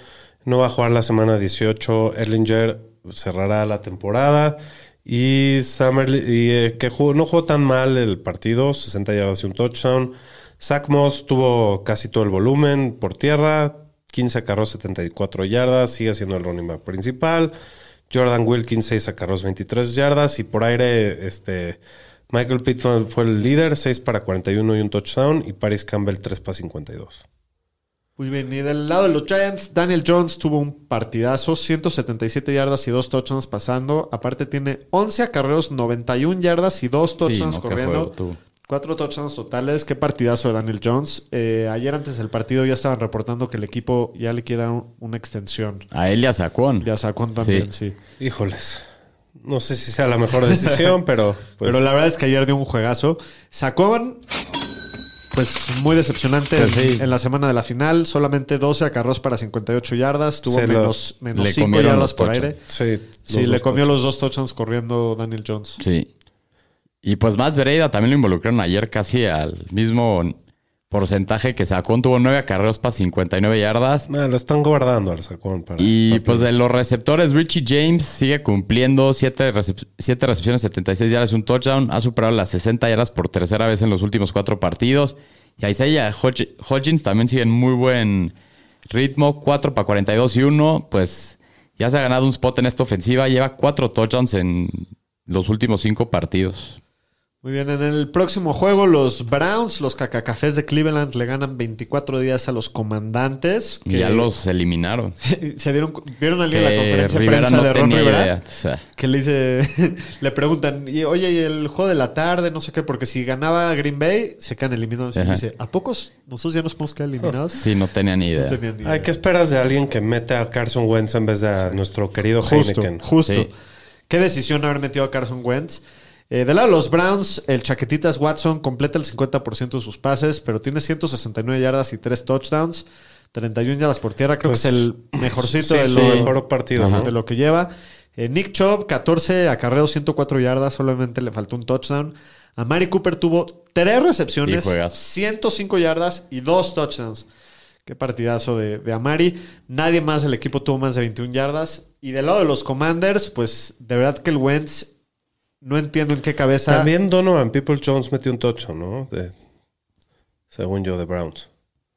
No va a jugar la semana 18. Erlinger cerrará la temporada. Y eh, que no jugó tan mal el partido, 60 yardas y un touchdown. Zach Moss tuvo casi todo el volumen por tierra, 15 acarros, 74 yardas, sigue siendo el running back principal. Jordan Wilkins, 6 acarros, 23 yardas. Y por aire, este, Michael Pittman fue el líder, 6 para 41 y un touchdown. Y Paris Campbell, 3 para 52. Muy bien. Y del lado de los Giants, Daniel Jones tuvo un partidazo, 177 yardas y dos touchdowns pasando. Aparte tiene 11 acarreos, 91 yardas y dos Sí, touchdowns no, corriendo. juego. Cuatro touchdowns totales. Qué partidazo de Daniel Jones. Eh, ayer antes del partido ya estaban reportando que el equipo ya le queda un- una extensión. A él y a Saquon. Ya sacó también, sí. Híjoles. No sé si sea la mejor decisión, pero. pues, Pero la verdad es que ayer dio un juegazo. Sacó, pues muy decepcionante Pues en, sí. en la semana de la final. Solamente 12 acarros para 58 yardas. Tuvo Se lo- menos, menos le 5 comieron yardas por aire. Sí, Sí, le comió touchdowns. los dos touchdowns corriendo Daniel Jones. Sí. Y pues más Vereida también lo involucraron ayer casi al mismo porcentaje que Saquon. Tuvo nueve acarreos para 59 yardas. Ah, lo están guardando al sacón para. Y para- pues de los receptores, Richie James sigue cumpliendo 7 recepciones, 76 yardas y un touchdown. Ha superado las 60 yardas por tercera vez en los últimos cuatro partidos. Y Isaiah Hodg- Hodgins también sigue en muy buen ritmo, 4 para 42 y 1. Pues ya se ha ganado un spot en esta ofensiva. Lleva cuatro touchdowns en los últimos cinco partidos. Muy bien, en el próximo juego los Browns, los cacacafés de Cleveland le ganan 24 días a los comandantes. Y ya los eliminaron. se dieron vieron al día en la Que conferencia de Rivera prensa no de Ron Rivera idea. O sea, que le dice le preguntan, y, "Oye, ¿y el juego de la tarde, no sé qué, porque si ganaba Green Bay se quedan eliminados." Y dice, "¿A pocos nosotros ya nos podemos quedar eliminados?" sí, no tenía ni idea. No tenían ni idea. Ay, ¿qué esperas de alguien que mete a Carson Wentz en vez de a nuestro querido Justo, Heineken? justo. Sí. Qué decisión haber metido a Carson Wentz. Eh, del lado de los Browns, el Chaquetitas Watson completa el 50% de sus pases, pero tiene 169 yardas y 3 touchdowns. 31 yardas por tierra, creo Pues, que es el mejorcito Sí, de, lo, mejor partido, de lo que lleva. Eh, Nick Chubb, 14 acarreos, 104 yardas, solamente le faltó un touchdown. A Mari Cooper tuvo 3 Y recepciones, juegazo. 105 yardas y 2 touchdowns. Qué partidazo de, de Amari. Nadie más del equipo tuvo más de 21 yardas. Y del lado de los Commanders, pues de verdad que el Wentz, no entiendo en qué cabeza. También Donovan People Jones metió un touchdown, ¿no? De- según yo, de Browns.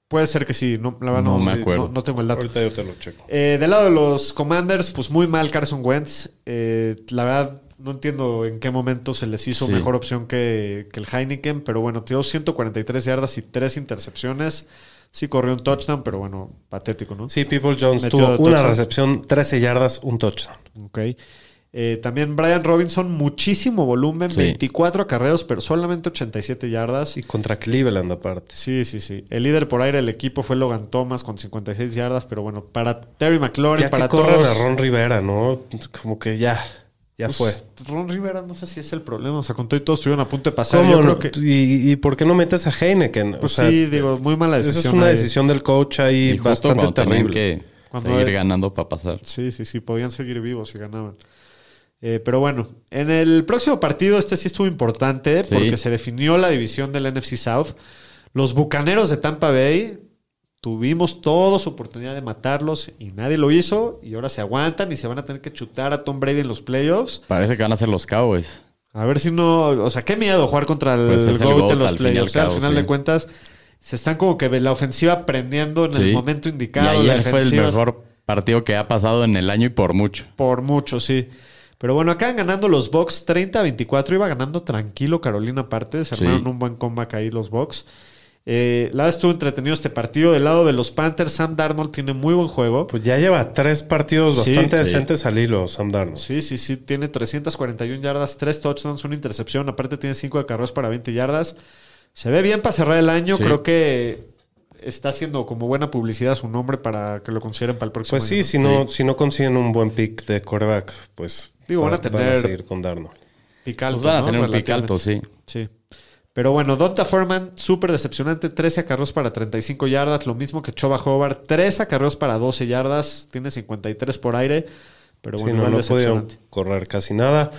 Puede ser que sí, no, la verdad no, No me sí, acuerdo. no- no tengo el dato. Ahorita yo te lo checo. Eh, del lado de los Commanders, pues muy mal Carson Wentz. Eh, la verdad, no entiendo en qué momento se les hizo Sí. mejor opción que, que el Heineken, pero bueno, tiró 143 yardas y 3 intercepciones. Sí corrió un touchdown, pero bueno, patético, ¿no? Sí, People Jones Metió tuvo una touchdown. recepción, 13 yardas, un touchdown. Ok. Eh, también Brian Robinson, muchísimo volumen, Sí. 24 acarreos, pero solamente 87 yardas. Y contra Cleveland aparte. Sí, sí, sí. El líder por aire del equipo fue Logan Thomas con 56 yardas, pero bueno, para Terry McLaurin, Ya para que todos. a Ron Rivera, ¿no? Como que ya, ya fue. Pues, Ron Rivera, no sé si es el problema. O sea, con todo y todo estuvieron a punto de pasar. ¿Cómo Yo no? creo que. ¿Y, y por qué no metes a Heineken? Pues sí, digo, muy mala Esa decisión. es una ahí. decisión del coach ahí Y bastante terrible. que Cuando seguir hay- ganando para pasar. Sí, sí, sí, podían seguir vivos si ganaban. Eh, pero bueno, en el próximo partido, este sí estuvo importante Sí. porque se definió la división del NFC South. Los bucaneros de Tampa Bay tuvimos todos oportunidad de matarlos y nadie lo hizo. Y ahora se aguantan y se van a tener que chutar a Tom Brady en los playoffs. Parece que van a ser los Cowboys. A ver si no. O sea, qué miedo jugar contra el, Pues el GOAT GOAT en los y al playoffs. ¿eh? Al, final sí. de cuentas, se están como que la ofensiva prendiendo en el momento Y indicado. la ayer fue el mejor partido que ha pasado en el año y por mucho. Por mucho, sí. Pero bueno, acaban ganando los Bucks 30-24. Iba ganando tranquilo Carolina aparte. Se Sí. armaron un buen comeback ahí los Bucks. Eh, la estuvo entretenido este partido. Del lado de los Panthers, Sam Darnold tiene muy buen juego. Pues ya lleva tres partidos Sí, bastante sí. decentes al hilo, Sam Darnold. Sí, sí, sí. Tiene 341 yardas, 3 touchdowns, una intercepción. Aparte tiene 5 de carreras para 20 yardas. Se ve bien para cerrar el año. Sí. Creo que está haciendo como buena publicidad su nombre para que lo consideren para el próximo Pues sí, año. si no, si no consiguen un buen pick de quarterback, pues Digo, van a tener- seguir con Darnold. Pick alto, Pues van a ¿no? tener un sí. Sí. Pero bueno, Donta Foreman, súper decepcionante. 13 acarreos para 35 yardas. Lo mismo que Choba Hobart. 3 acarreos para 12 yardas. Tiene 53 por aire. Pero Sí, bueno, no, igual no pudieron decepcionante. correr casi nada.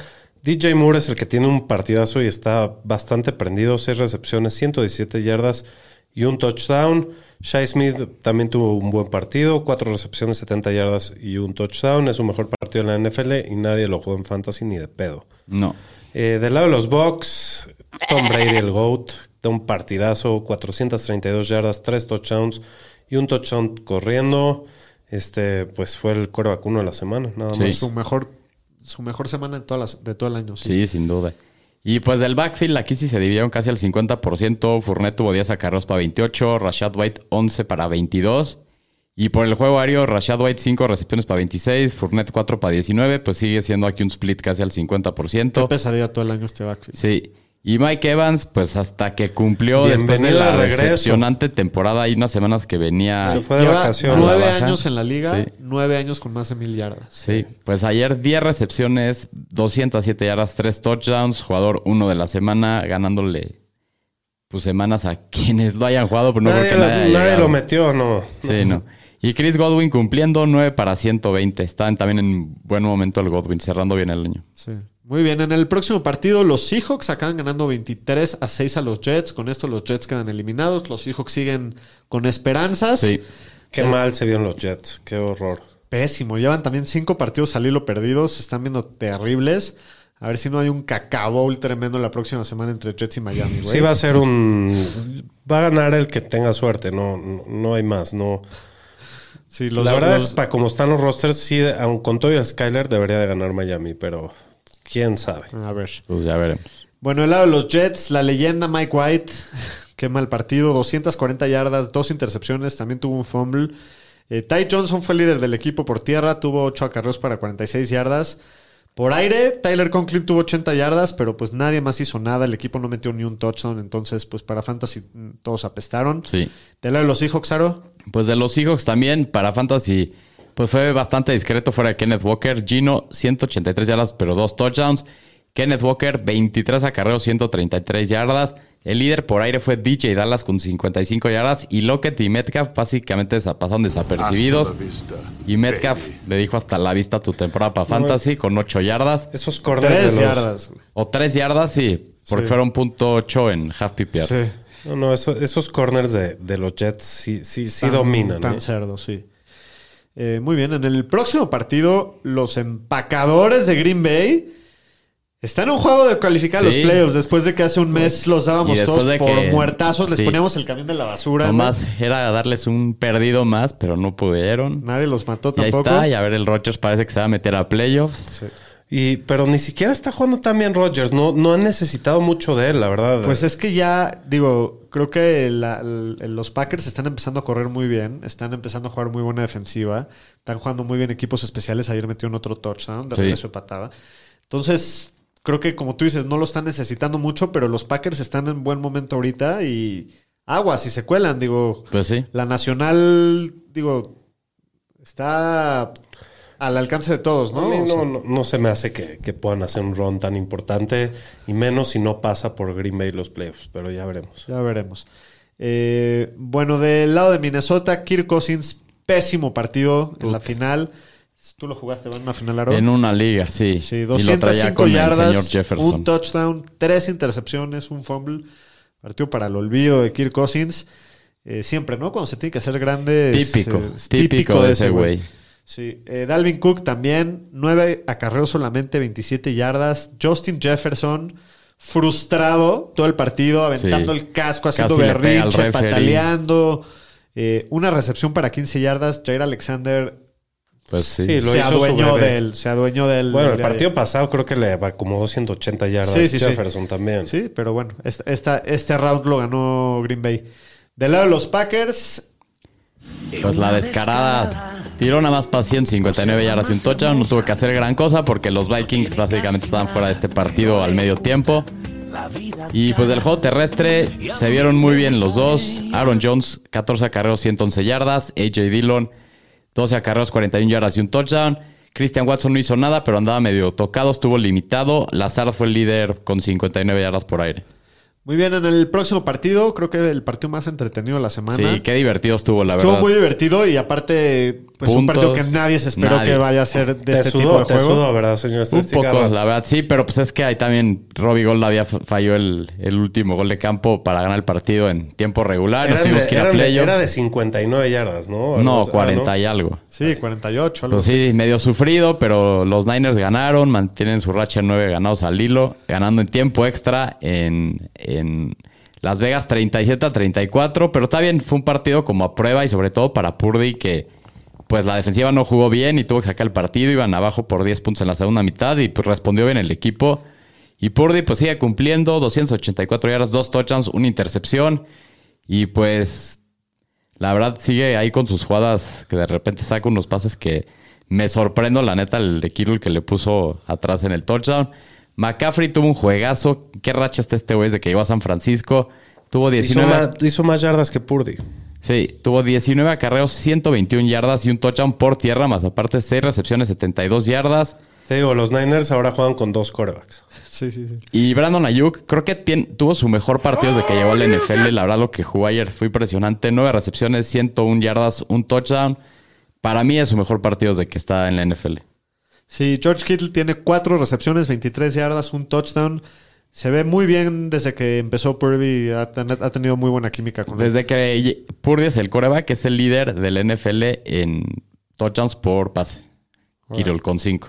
DJ Moore es el que tiene un partidazo y está bastante prendido. Seis recepciones, 117 yardas y un touchdown. Shai Smith también tuvo un buen partido. Cuatro recepciones, 70 yardas y un touchdown. Es su mejor partido en la NFL y nadie lo jugó en fantasy ni de pedo. No. Eh, del lado de los Bucks, Tom Brady, el GOAT, da un partidazo, 432 yardas, tres touchdowns y un touchdown corriendo. Este, pues fue el core vacuno de la semana, nada Sí. más. Su mejor, su mejor semana en todas las- de todo el año. Sí. Sí, sin duda. Y pues del backfield, aquí sí se dividieron casi al 50%. Fournette tuvo 10 acarreos para 28, Rashad White 11 para 22. Y por el juego aéreo, Rashad White 5 recepciones para 26, Fournette 4 para 19. Pues sigue siendo aquí un split casi al Qué 50%. pesadilla todo el año este backfield. Sí. Y Mike Evans, pues hasta que cumplió después de Bienvenido la de regreso. decepcionante temporada, hay unas semanas que venía. Se fue de Lleva vacaciones. nueve la años en la liga, Sí. nueve años con más de mil yardas. Sí, pues ayer 10 recepciones, 207 yardas, 3 touchdowns, jugador 1 de la semana, ganándole pues semanas a quienes lo hayan jugado, pero no nadie creo que nadie, haya nadie llegado. lo metió, no. Sí, no. Y Chris Godwin cumpliendo 9 para 120. Estaban también en buen momento el Godwin, cerrando bien el año. Sí. Muy bien, en el próximo partido los Seahawks acaban ganando 23 a 6 a los Jets. Con esto los Jets quedan eliminados. Los Seahawks siguen con esperanzas. Sí. Qué mal se vieron los Jets, qué horror. Pésimo. Llevan también cinco partidos al hilo perdidos. Se están viendo terribles. A ver si no hay un cacao bowl tremendo la próxima semana entre Jets y Miami, güey. Sí va a ser un... Va a ganar el que tenga suerte, no, no, no hay más, no. Sí, los- la verdad los- es, para como están los rosters, sí, aun con todo y el Skyler debería de ganar Miami, pero quién sabe. A ver. Pues ya veremos. Bueno, el lado de los Jets, la leyenda Mike White. Qué mal partido. 240 yardas, dos intercepciones. También tuvo un fumble. Eh, Ty Johnson fue líder del equipo por tierra. Tuvo 8 acarreos para 46 yardas. Por aire, Tyler Conklin tuvo 80 yardas, pero pues nadie más hizo nada. El equipo no metió ni un touchdown. Entonces, pues para Fantasy mm, todos apestaron. Sí. Del lado de los Seahawks, Aro. Pues de los Seahawks también, para Fantasy, pues fue bastante discreto fuera de Kenneth Walker. Gino, 183 yardas, pero dos touchdowns. Kenneth Walker, 23 acarreos, 133 yardas. El líder por aire fue DJ Dallas con 55 yardas. Y Lockett y Metcalf básicamente pasaron desapercibidos. Y Metcalf le dijo hasta la vista tu temporada para Fantasy con 8 yardas. Esos corners 3 de los... yardas. O 3 yardas, sí, porque Sí. fueron punto .8 en half PPR. Sí. No, no, eso- esos corners de, de los Jets sí, sí, sí Tan- dominan. Tan ¿eh? cerdos, sí. Eh, muy bien, en el próximo partido, los empacadores de Green Bay están en un juego de calificar a los Sí. playoffs después de que hace un mes los dábamos todos por que- muertazos, les sí. poníamos el camión de la basura. Nomás era darles un perdido más, pero no pudieron. Nadie los mató Y ahí tampoco. está, y a ver, el Rodgers parece que se va a meter a playoffs. Sí. Y, pero ni siquiera está jugando tan bien Rodgers. No, no han necesitado mucho de él, la verdad. Pues es que ya, digo, creo que la- los Packers están empezando a correr muy bien, están empezando a jugar muy buena defensiva, están jugando muy bien equipos especiales. Ayer metieron otro touchdown de Sí. regreso de patada. Entonces, creo que como tú dices, no lo están necesitando mucho, pero los Packers están en buen momento ahorita y aguas y se cuelan. Digo, Pues sí. la nacional, digo, está al alcance de todos, A ¿no? mí O sea, no, no, no se me hace que, que puedan hacer un run tan importante, y menos si no pasa por Green Bay los playoffs, pero ya veremos. Ya veremos. Eh, bueno, del lado de Minnesota, Kirk Cousins, pésimo partido en la final. Tú lo jugaste en una final, Aro. En una liga, sí. Sí, y lo traía 205 con el señor yardas, Jefferson. un touchdown, tres intercepciones, un fumble. Partido para el olvido de Kirk Cousins. Eh, siempre, ¿no? Cuando se tiene que hacer grande. es, Típico, eh, es típico de ese güey. Sí, eh, Dalvin Cook también, 9 acarreos solamente, 27 yardas. Justin Jefferson, frustrado todo el partido, aventando Sí. el casco, haciendo Casi berrinche, pataleando. Eh, una recepción para 15 yardas. Jair Alexander Pues sí. Sí, lo se hizo adueñó del, se adueñó del. Bueno, el de- partido pasado creo que le acomodó 180 yardas. Sí, sí, sí. Jefferson también. Sí, pero bueno, esta, esta- este round lo ganó Green Bay. Del lado de los Packers, Pues la descarada tiró nada más para 159 yardas y un touchdown. No tuvo que hacer gran cosa porque los Vikings básicamente estaban fuera de este partido al medio tiempo. Y pues del juego terrestre se vieron muy bien los dos. Aaron Jones, 14 acarreos, 111 yardas. AJ Dillon, 12 acarreos, 41 yardas y un touchdown. Christian Watson no hizo nada, pero andaba medio tocado, estuvo limitado. Lazard fue el líder con 59 yardas por aire. muy bien en el próximo partido, creo que el partido más entretenido de la semana. Sí, qué divertido estuvo, la Estuvo verdad. muy divertido y aparte, pues un Puntos. partido que nadie se esperó Nadie. que vaya a ser de Te este tipo sudó, de te juego. sudó, ¿verdad, señor Un poco, la verdad, sí, pero pues es que ahí también Robbie Gold había falló el, el último gol de campo para ganar el partido en tiempo regular. Nos tuvimos de- que ir a eran de- era de 59 yardas, ¿no? Algo No, así. Ah, 40 y algo. Sí, 48. algo Pues sí, medio sufrido, pero los Niners ganaron, mantienen su racha de nueve ganados al hilo, ganando en tiempo extra en, en Las Vegas 37 a 34, pero está bien, fue un partido como a prueba y sobre todo para Purdy que pues la defensiva no jugó bien y tuvo que sacar el partido, iban abajo por 10 puntos en la segunda mitad y pues respondió bien el equipo. Y Purdy pues sigue cumpliendo, 284 yardas, dos touchdowns, una intercepción y pues la verdad sigue ahí con sus jugadas que de repente saca unos pases que me sorprendo, la neta, el de Kittle que le puso atrás en el touchdown. McCaffrey tuvo un juegazo. ¿Qué racha está este güey desde que llegó a San Francisco? Tuvo Hizo 19. más, hizo más yardas que Purdy. Sí, tuvo 19 acarreos, 121 yardas y un touchdown por tierra, más aparte 6 recepciones, 72 yardas. Te digo, los Niners ahora juegan con dos corebacks. Sí, sí, sí. Y Brandon Ayuk, creo que tuvo su mejor partido desde que llegó al NFL. La verdad, lo que jugó ayer fue impresionante. 9 recepciones, 101 yardas, un touchdown. Para mí es su mejor partido desde que está en la NFL. Sí, George Kittle tiene cuatro recepciones, 23 yardas, un touchdown. Se ve muy bien desde que empezó Purdy. Ha, ten- ha tenido muy buena química con él. Desde que Purdy es el coreback, es el líder del NFL en touchdowns por pase. Kittle con 5.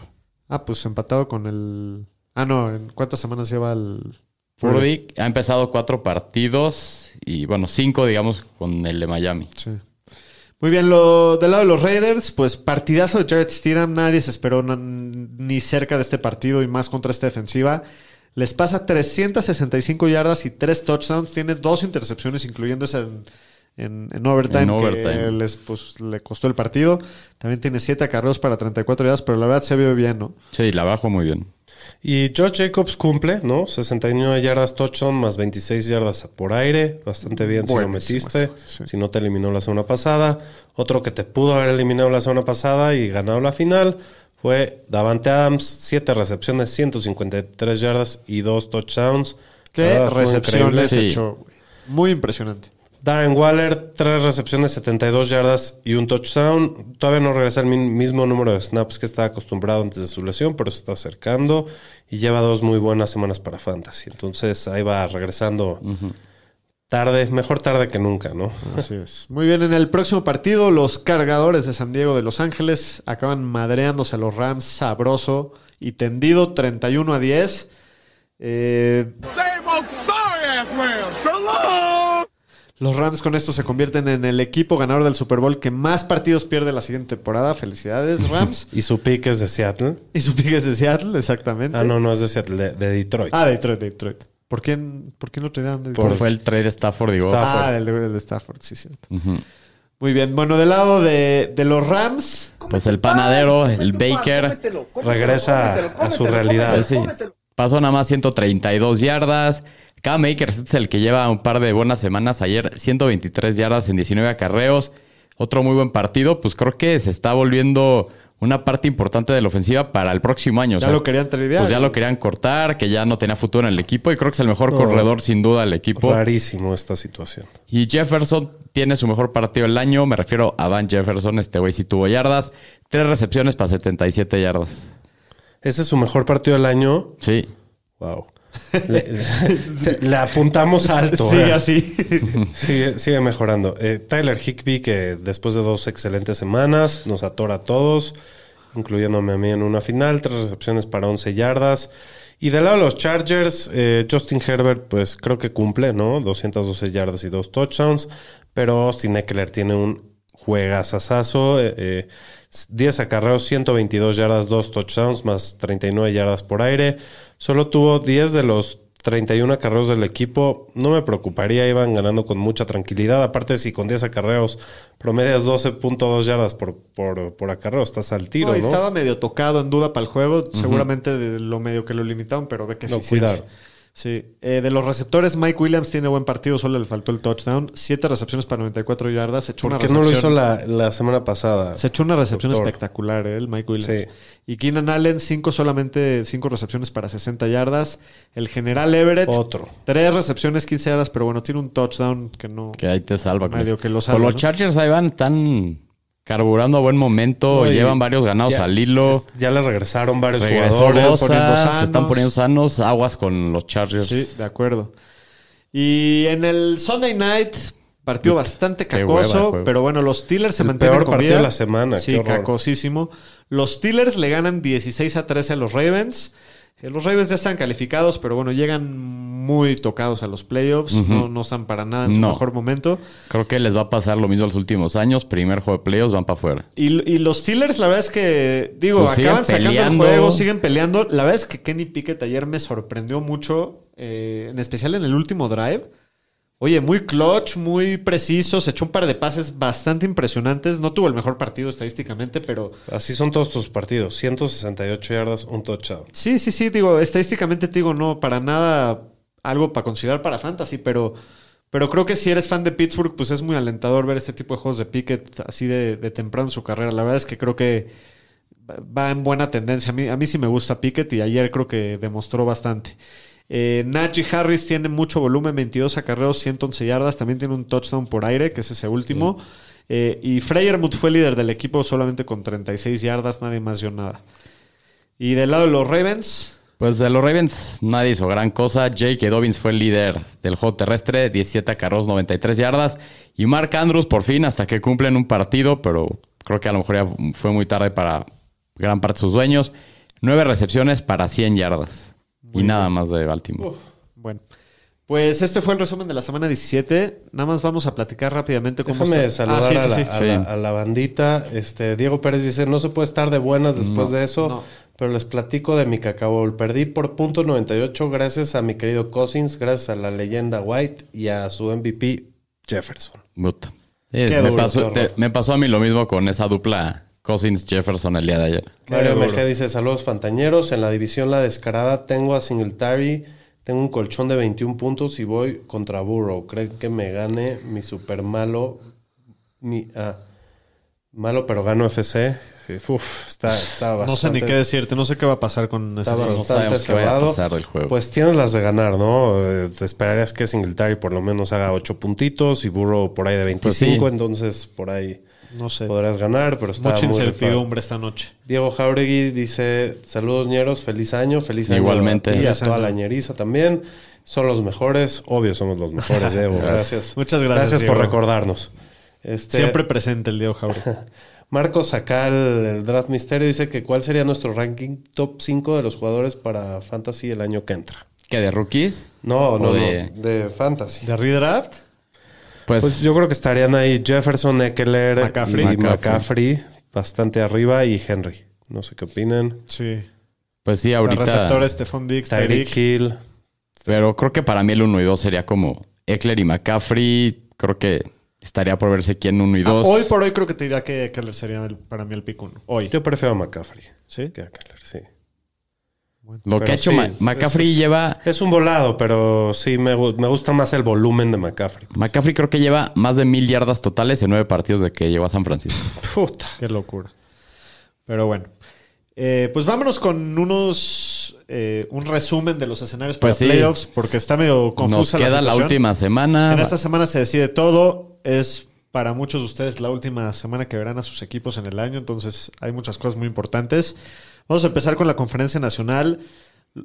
Ah, pues empatado con el. Ah, no, ¿en cuántas semanas lleva el. Purdy ha empezado cuatro partidos y, bueno, cinco, digamos, con el de Miami. Sí. Muy bien, lo, del lado de los Raiders, pues partidazo de Jared Stidham. Nadie se esperó ni cerca de este partido y más contra esta defensiva. Les pasa 365 yardas y 3 touchdowns. Tiene dos intercepciones, incluyendo esa en, en- en overtime, En que overtime. les, pues, le costó el partido. También tiene 7 acarreos para 34 yardas, pero la verdad se vio bien, ¿no? Sí, la bajo muy bien. Y Josh Jacobs cumple, ¿no? 69 yardas touchdown más 26 yardas por aire. Bastante bien si lo metiste. eso, sí. Si no te eliminó la semana pasada. Otro que te pudo haber eliminado la semana pasada y ganado la final fue Davante Adams. 7 recepciones, 153 yardas y 2 touchdowns. Qué recepciones Sí. hecho. Muy impresionante. Darren Waller, 3 recepciones, 72 yardas y un touchdown. Todavía no regresa el mi- mismo número de snaps que estaba acostumbrado antes de su lesión, pero se está acercando y lleva dos muy buenas semanas para Fantasy. Entonces ahí va regresando tarde, mejor tarde que nunca, ¿no? Así es. Muy bien, en el próximo partido, los cargadores de San Diego de Los Ángeles acaban madreándose a los Rams sabroso y tendido 31 a 10. Eh, los Rams con esto se convierten en el equipo ganador del Super Bowl que más partidos pierde la siguiente temporada. Felicidades, Rams. Y su pick es de Seattle. y su pick es de Seattle, exactamente. Ah, no, no es de Seattle, de, de Detroit. Ah, Detroit, Detroit. ¿Por quién, ¿por quién lo traían de Por fue el trade de Stafford, digo. Stafford. Ah, del de, Stafford, sí, cierto. Muy bien. Bueno, del lado de, de los Rams, Pues el panadero, el Baker, Regresa a su realidad. Sí. Pasó nada más 132 yardas. Cam Akers es el que lleva un par de buenas semanas. Ayer 123 yardas en 19 acarreos. Otro muy buen partido. Pues creo que se está volviendo una parte importante de la ofensiva para el próximo año. O ya sea, lo querían tradear. Pues ya lo querían cortar, que ya no tenía futuro en el equipo. Y creo que es el mejor corredor sin duda del equipo. Rarísimo esta situación. Y Jefferson tiene su mejor partido del año. Me refiero a Van Jefferson. Este güey sí tuvo yardas. Tres recepciones para 77 yardas. Ese es su mejor partido del año. Sí. Wow. Le, apuntamos alto. Sí, eh. así. Sigue, sigue mejorando. Eh, Tyler Higby, que después de dos excelentes semanas nos atora a todos, incluyéndome a mí en una final, tres recepciones para 11 yardas. Y del lado de los Chargers, eh, Justin Herbert, pues creo que cumple, ¿no? 212 yardas y dos touchdowns. Pero Austin Eckler tiene un juegazazazo. eh, eh, 10 acarreos, 122 yardas, 2 touchdowns, más 39 yardas por aire. Solo tuvo 10 de los 31 acarreos del equipo. No me preocuparía, iban ganando con mucha tranquilidad. Aparte, si con 10 acarreos promedias 12.2 yardas por, por, por acarreo, estás al tiro, No, estaba medio tocado en duda para el juego. Seguramente de lo medio que lo limitaron, pero ve que No, cuidado. Sí. Eh, de los receptores, Mike Williams tiene buen partido, solo le faltó el touchdown. Siete recepciones para 94 yardas. Se echó ¿Por una qué no lo recepción. hizo la, la semana pasada? Se echó una recepción Doctor. espectacular, ¿eh? el Mike Williams. Sí. Y Keenan Allen, cinco solamente, cinco recepciones para 60 yardas. El general Everett, Otro. tres recepciones, 15 yardas, pero bueno, tiene un touchdown que no. Que ahí te salva. Medio que lo salva, los ¿no? Chargers ahí van tan carburando a buen momento. Llevan varios ganados ya- al hilo. es- Ya le regresaron varios Regresó jugadores. Poniendo se están poniendo sanos. Aguas con los Chargers. Sí, de acuerdo. Y en el Sunday Night, partido bastante hueva cacoso, pero bueno, los Steelers se El mantienen peor con partido vida. de la semana, Sí, qué cacosísimo. Los Steelers le ganan 16 a 13 a los Ravens. Eh, Los Ravens ya están calificados, pero bueno, llegan muy tocados a los playoffs. No, no están para nada en su No. mejor momento. Creo que les va a pasar lo mismo los últimos años. Primer juego de playoffs, van para afuera. Y, y los Steelers, la verdad es que, digo, Pues acaban sacando el juego, siguen peleando. La verdad es que Kenny Pickett ayer me sorprendió mucho, eh, en especial en el último drive. Oye, muy clutch, muy preciso, se echó un par de pases bastante impresionantes. No tuvo el mejor partido estadísticamente, pero Así son todos tus partidos. 168 yardas, un touchdown. sí, sí, sí, digo, estadísticamente te digo, no, para nada algo para considerar para fantasy, pero, pero creo que si eres fan de Pittsburgh, pues es muy alentador ver este tipo de juegos de Pickett así de, de temprano en su carrera. La verdad es que creo que va en buena tendencia. A mí, a mí sí me gusta Pickett y ayer creo que demostró bastante. Eh, Najee Harris tiene mucho volumen, 22 acarreos, 111 yardas. También tiene un touchdown por aire, que es ese último. Eh, y Freyermuth fue líder del equipo solamente con 36 yardas, nadie más dio nada. Y del lado de los Ravens, Pues de los Ravens nadie hizo gran cosa. Jake Dobbins fue el líder del juego terrestre, 17 carros, 93 yardas. Y Mark Andrews por fin hasta que cumplen un partido, pero creo que a lo mejor ya fue muy tarde para gran parte de sus dueños. Nueve recepciones para 100 yardas. Y nada más de Baltimore. bueno. Pues este fue el resumen de la semana 17. Nada más vamos a platicar rápidamente cómo Déjame está- saludar Ah, sí, a, sí, la, sí. a la- a la bandita. Este, Diego Pérez dice, no se puede estar de buenas después de eso, no. pero les platico de mi cacao. Perdí por punto 98 gracias a mi querido Cousins, gracias a la leyenda White y a su MVP Jefferson. Eh, me, pasó, te- me pasó a mí lo mismo con esa dupla Cousins Jefferson el día de ayer. Mario. MG dice, saludos fantañeros. En la división La Descarada tengo a Singletary, tengo un colchón de 21 puntos y voy contra Burrow. ¿Creen que me gane mi super malo? Mi, ah, malo pero gano FC. Sí, uf, está, está bastante, No sé ni qué decirte, no sé qué va a pasar con ese juego. No sabemos qué vaya a pasar del juego. Pues tienes las de ganar, ¿no? Eh, te esperarías que Singletary por lo menos haga 8 puntitos y Burrow por ahí de 25, Pues sí. entonces por ahí No sé. podrás ganar, pero está Mucha muy rifado. incertidumbre esta noche. Diego Jauregui dice: Saludos ñeros, feliz año, feliz año. Igualmente. a ti, a toda la ñeriza también. Son los mejores, obvio somos los mejores, Diego. Gracias. Muchas gracias, Gracias por recordarnos. Este, Siempre presente el Diego Jaure. Marcos Sacal, el Draft Misterio, dice que cuál sería nuestro ranking top 5 de los jugadores para Fantasy el año que entra. ¿Qué de rookies? No, no, de- no. De Fantasy. ¿De redraft? Pues, Pues yo creo que estarían ahí Jefferson, Eckler McCaffrey. y McCaffrey. McCaffrey, bastante arriba, y Henry. No sé qué opinan. Sí. pues sí, El ahorita. receptor Stephon Diggs, Tyreek. Hill. Pero creo que para mí el 1 y 2 sería como Eckler y McCaffrey. Creo que estaría por verse quién 1 y 2. Ah, hoy por hoy creo que te diría que Keller sería el- para mí el pick uno. Hoy. Yo prefiero a McCaffrey ¿Sí? que a Eckler, sí. Lo que ha hecho sí, McCaffrey es- lleva. Es un volado, pero sí me, me gusta más el volumen de McCaffrey. McCaffrey creo que lleva más de mil yardas totales en nueve partidos de que llegó a San Francisco. Puta. Qué locura. Pero bueno. Eh, pues vámonos con unos. eh, un resumen de los escenarios para Pues sí. playoffs, porque está medio Nos confusa queda la, situación. última semana. En esta semana se decide todo. es para muchos de ustedes la última semana que verán a sus equipos en el año, entonces hay muchas cosas muy importantes. Vamos a empezar con la conferencia nacional.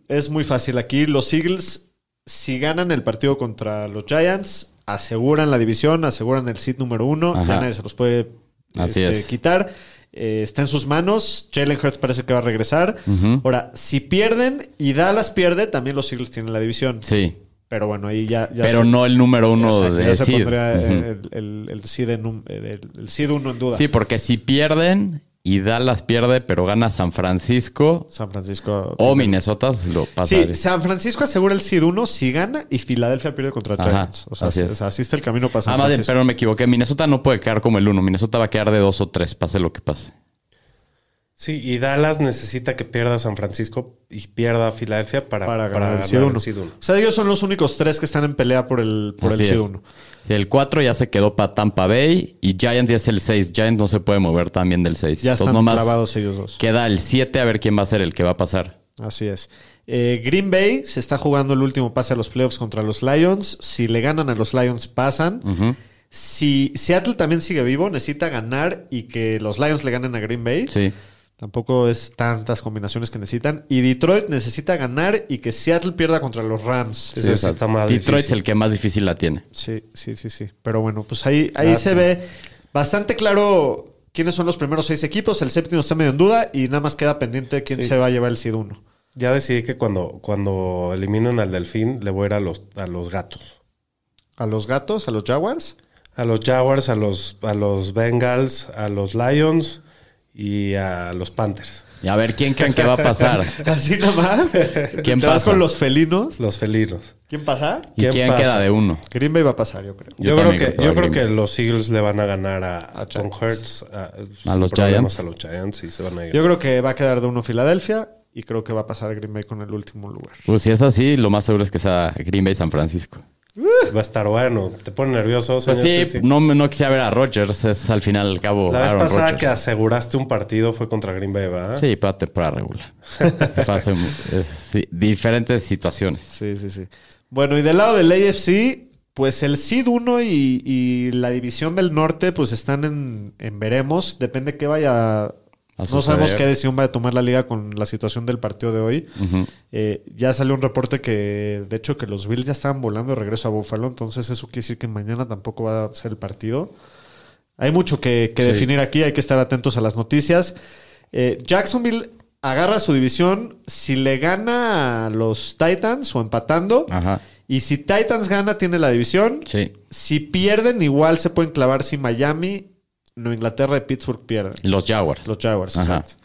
Es muy fácil aquí. Los Eagles, si ganan el partido contra los Giants, aseguran la división, aseguran el seed número uno. Ajá. Ya nadie se los puede este, es. quitar. Eh, está en sus manos. Jalen Hurts parece que va a regresar. Ahora, si pierden y Dallas pierde, también los Eagles tienen la división. Sí. Pero bueno, ahí ya. ya Pero se- no el número uno Exacto, de ya se seed. pondría el, el, el seed en un- el- el seed uno en duda. Sí, porque si pierden y Dallas pierde, pero gana San Francisco San Francisco. o Minnesota, lo pasa. Sí, San Francisco asegura el seed 1 si gana y Filadelfia pierde contra Giants. O sea, así es. o sea, así está el camino para San Ah, bien, Francisco. pero me equivoqué. Minnesota no puede quedar como el uno. Minnesota va a quedar de dos o tres, pase lo que pase. Sí, y Dallas necesita que pierda San Francisco y pierda Filadelfia para, para para ganar el seed ganar 1. el seed uno. O sea, ellos son los únicos tres que están en pelea por el, por el seed es. 1. Sí, el 4 ya se quedó para Tampa Bay y Giants ya es el 6. Giants no se puede mover también del 6. Ya Entonces, están clavados ellos dos. Queda el 7 a ver quién va a ser el que va a pasar. Así es. Eh, Green Bay se está jugando el último pase a los playoffs contra los Lions. Si le ganan a los Lions, pasan. Si Seattle también sigue vivo, necesita ganar y que los Lions le ganen a Green Bay. Sí. Tampoco es tantas combinaciones que necesitan. Y Detroit necesita ganar y que Seattle pierda contra los Rams. Sí está más Detroit es el que más difícil la tiene. Sí, sí, sí, sí. Pero bueno, pues ahí, ahí se ve bastante claro quiénes son los primeros seis equipos. El séptimo está medio en duda y nada más queda pendiente quién Sí. se va a llevar el seed 1. Ya decidí que cuando, cuando eliminen al Delfín, le voy a ir a los, a los gatos. A los gatos, a los Jaguars. A los Jaguars, a los, a los Bengals, a los Lions y a los Panthers. Y a ver quién creen que va a pasar. Así nomás. ¿Quién ¿Te vas pasa? con los felinos? Los felinos. ¿Quién pasa? ¿Y ¿Quién quién pasa? queda de uno? Green Bay va a pasar, yo creo. Yo Yo, creo que, creo yo creo que los Eagles le van a ganar a, A con Giants. Hurts a, los problemas Giants. a los Giants y se van a ir. Yo creo que va a quedar de uno Filadelfia y creo que va a pasar Green Bay con el último lugar. Pues si es así, lo más seguro es que sea Green Bay San Francisco. Va a estar bueno. Te pone nervioso, Pues sí, no, no quisiera ver a Rodgers, es al final al cabo La vez Aaron pasada que aseguraste un partido fue contra Green Bay, ¿verdad? Sí, para temporada regular. Fue hace mu- es- sí, diferentes situaciones. Sí, sí, sí. Bueno, y del lado del AFC, pues el Seed 1 y, y la división del norte, pues están en, en veremos. Depende qué vaya. No sabemos qué decisión va a tomar la liga con la situación del partido de hoy. Eh, ya salió un reporte que, de hecho, que los Bills ya estaban volando de regreso a Buffalo. Entonces, eso quiere decir que mañana tampoco va a ser el partido. Hay mucho que, que Sí. definir aquí. Hay que estar atentos a las noticias. Eh, Jacksonville agarra su división si le gana a los Titans o empatando. Ajá. Y si Titans gana, tiene la división. Sí. Si pierden, igual se pueden clavar si Miami, Nueva Inglaterra y Pittsburgh pierden. Los Jaguars. Los Jaguars, Ajá. exacto.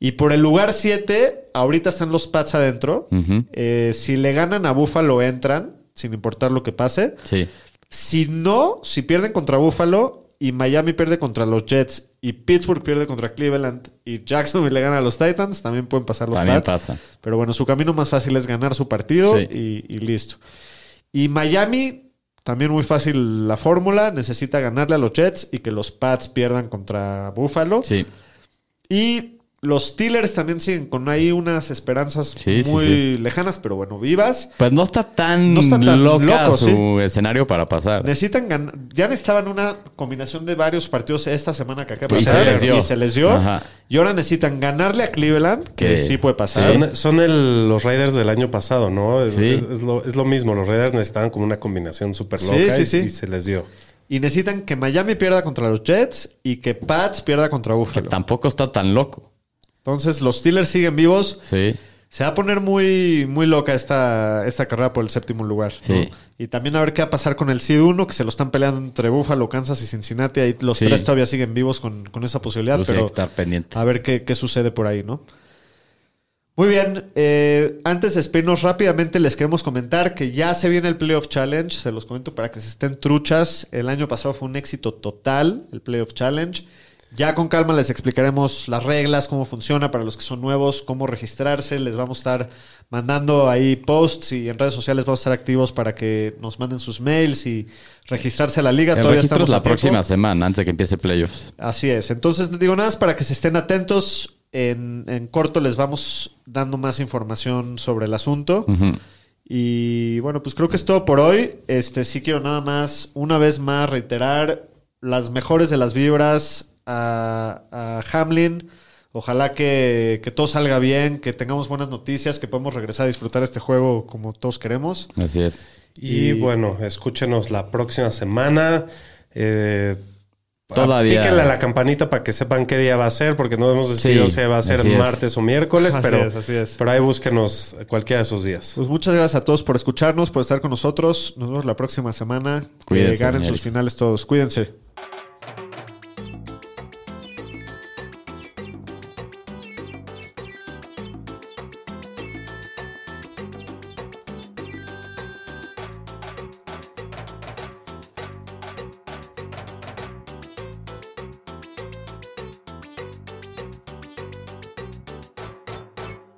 Y por el lugar 7, ahorita están los Pats adentro. Eh, si le ganan a Buffalo, entran, sin importar lo que pase. Sí. Si no, si pierden contra Buffalo y Miami pierde contra los Jets y Pittsburgh pierde contra Cleveland y Jacksonville le gana a los Titans, también pueden pasar los También Pats. pasa. Pero bueno, su camino más fácil es ganar su partido Sí. y, y listo. Y Miami, también muy fácil la fórmula, necesita ganarle a los Jets y que los Pats pierdan contra Buffalo. Sí. Y los Steelers también siguen con ahí unas esperanzas Sí, muy sí. lejanas, pero bueno, vivas. Pues no está tan, No está tan loca loco, su escenario para pasar. Necesitan ganar. Ya necesitaban una combinación de varios partidos esta semana que acaba de Y se pasar. les dio. Y se les dio. Ajá. Y ahora necesitan ganarle a Cleveland, que Que- sí puede pasar. Son, son el- los Raiders del año pasado, ¿no? Es, Sí. es- es lo, es lo mismo. Los Raiders necesitaban como una combinación súper loca sí, y, sí. y se les dio. Y necesitan que Miami pierda contra los Jets y que Pats pierda contra Que Buffalo. tampoco está tan loco. Entonces los Steelers siguen vivos. Sí. Se va a poner muy, muy loca esta, esta carrera por el séptimo lugar. Y también a ver qué va a pasar con el Seed 1, que se lo están peleando entre Buffalo, Kansas y Cincinnati. Ahí los Sí. tres todavía siguen vivos con, con esa posibilidad, pero que estar pendiente. a ver qué, qué sucede por ahí, ¿no? Muy bien, eh, antes de despedirnos rápidamente les queremos comentar que ya se viene el Playoff Challenge, se los comento para que se estén truchas. El año pasado fue un éxito total el Playoff Challenge. Ya con calma les explicaremos las reglas, cómo funciona para los que son nuevos, cómo registrarse. Les vamos a estar mandando ahí posts y en redes sociales vamos a estar activos para que nos manden sus mails y registrarse a la liga. El Todavía estamos la próxima semana, antes de que empiece playoffs. Así es. Entonces, digo nada más para que se estén atentos. En, en corto les vamos dando más información sobre el asunto. Y bueno, pues creo que es todo por hoy. Este sí quiero nada más, una vez más, reiterar las mejores de las vibras a, a Hamlin. Ojalá que, que todo salga bien, que tengamos buenas noticias, que podamos regresar a disfrutar este juego como todos queremos. Así es. Y, Y- bueno, escúchenos la próxima semana. Eh, Todavía. Píquenle a la campanita para que sepan qué día va a ser, porque no hemos decidido Sí, si va a ser es. martes o miércoles, Así pero, es, así es. pero ahí búsquenos cualquiera de esos días. Pues muchas gracias a todos por escucharnos, por estar con nosotros. Nos vemos la próxima semana. Cuídense, que ganen sus finales todos. Cuídense.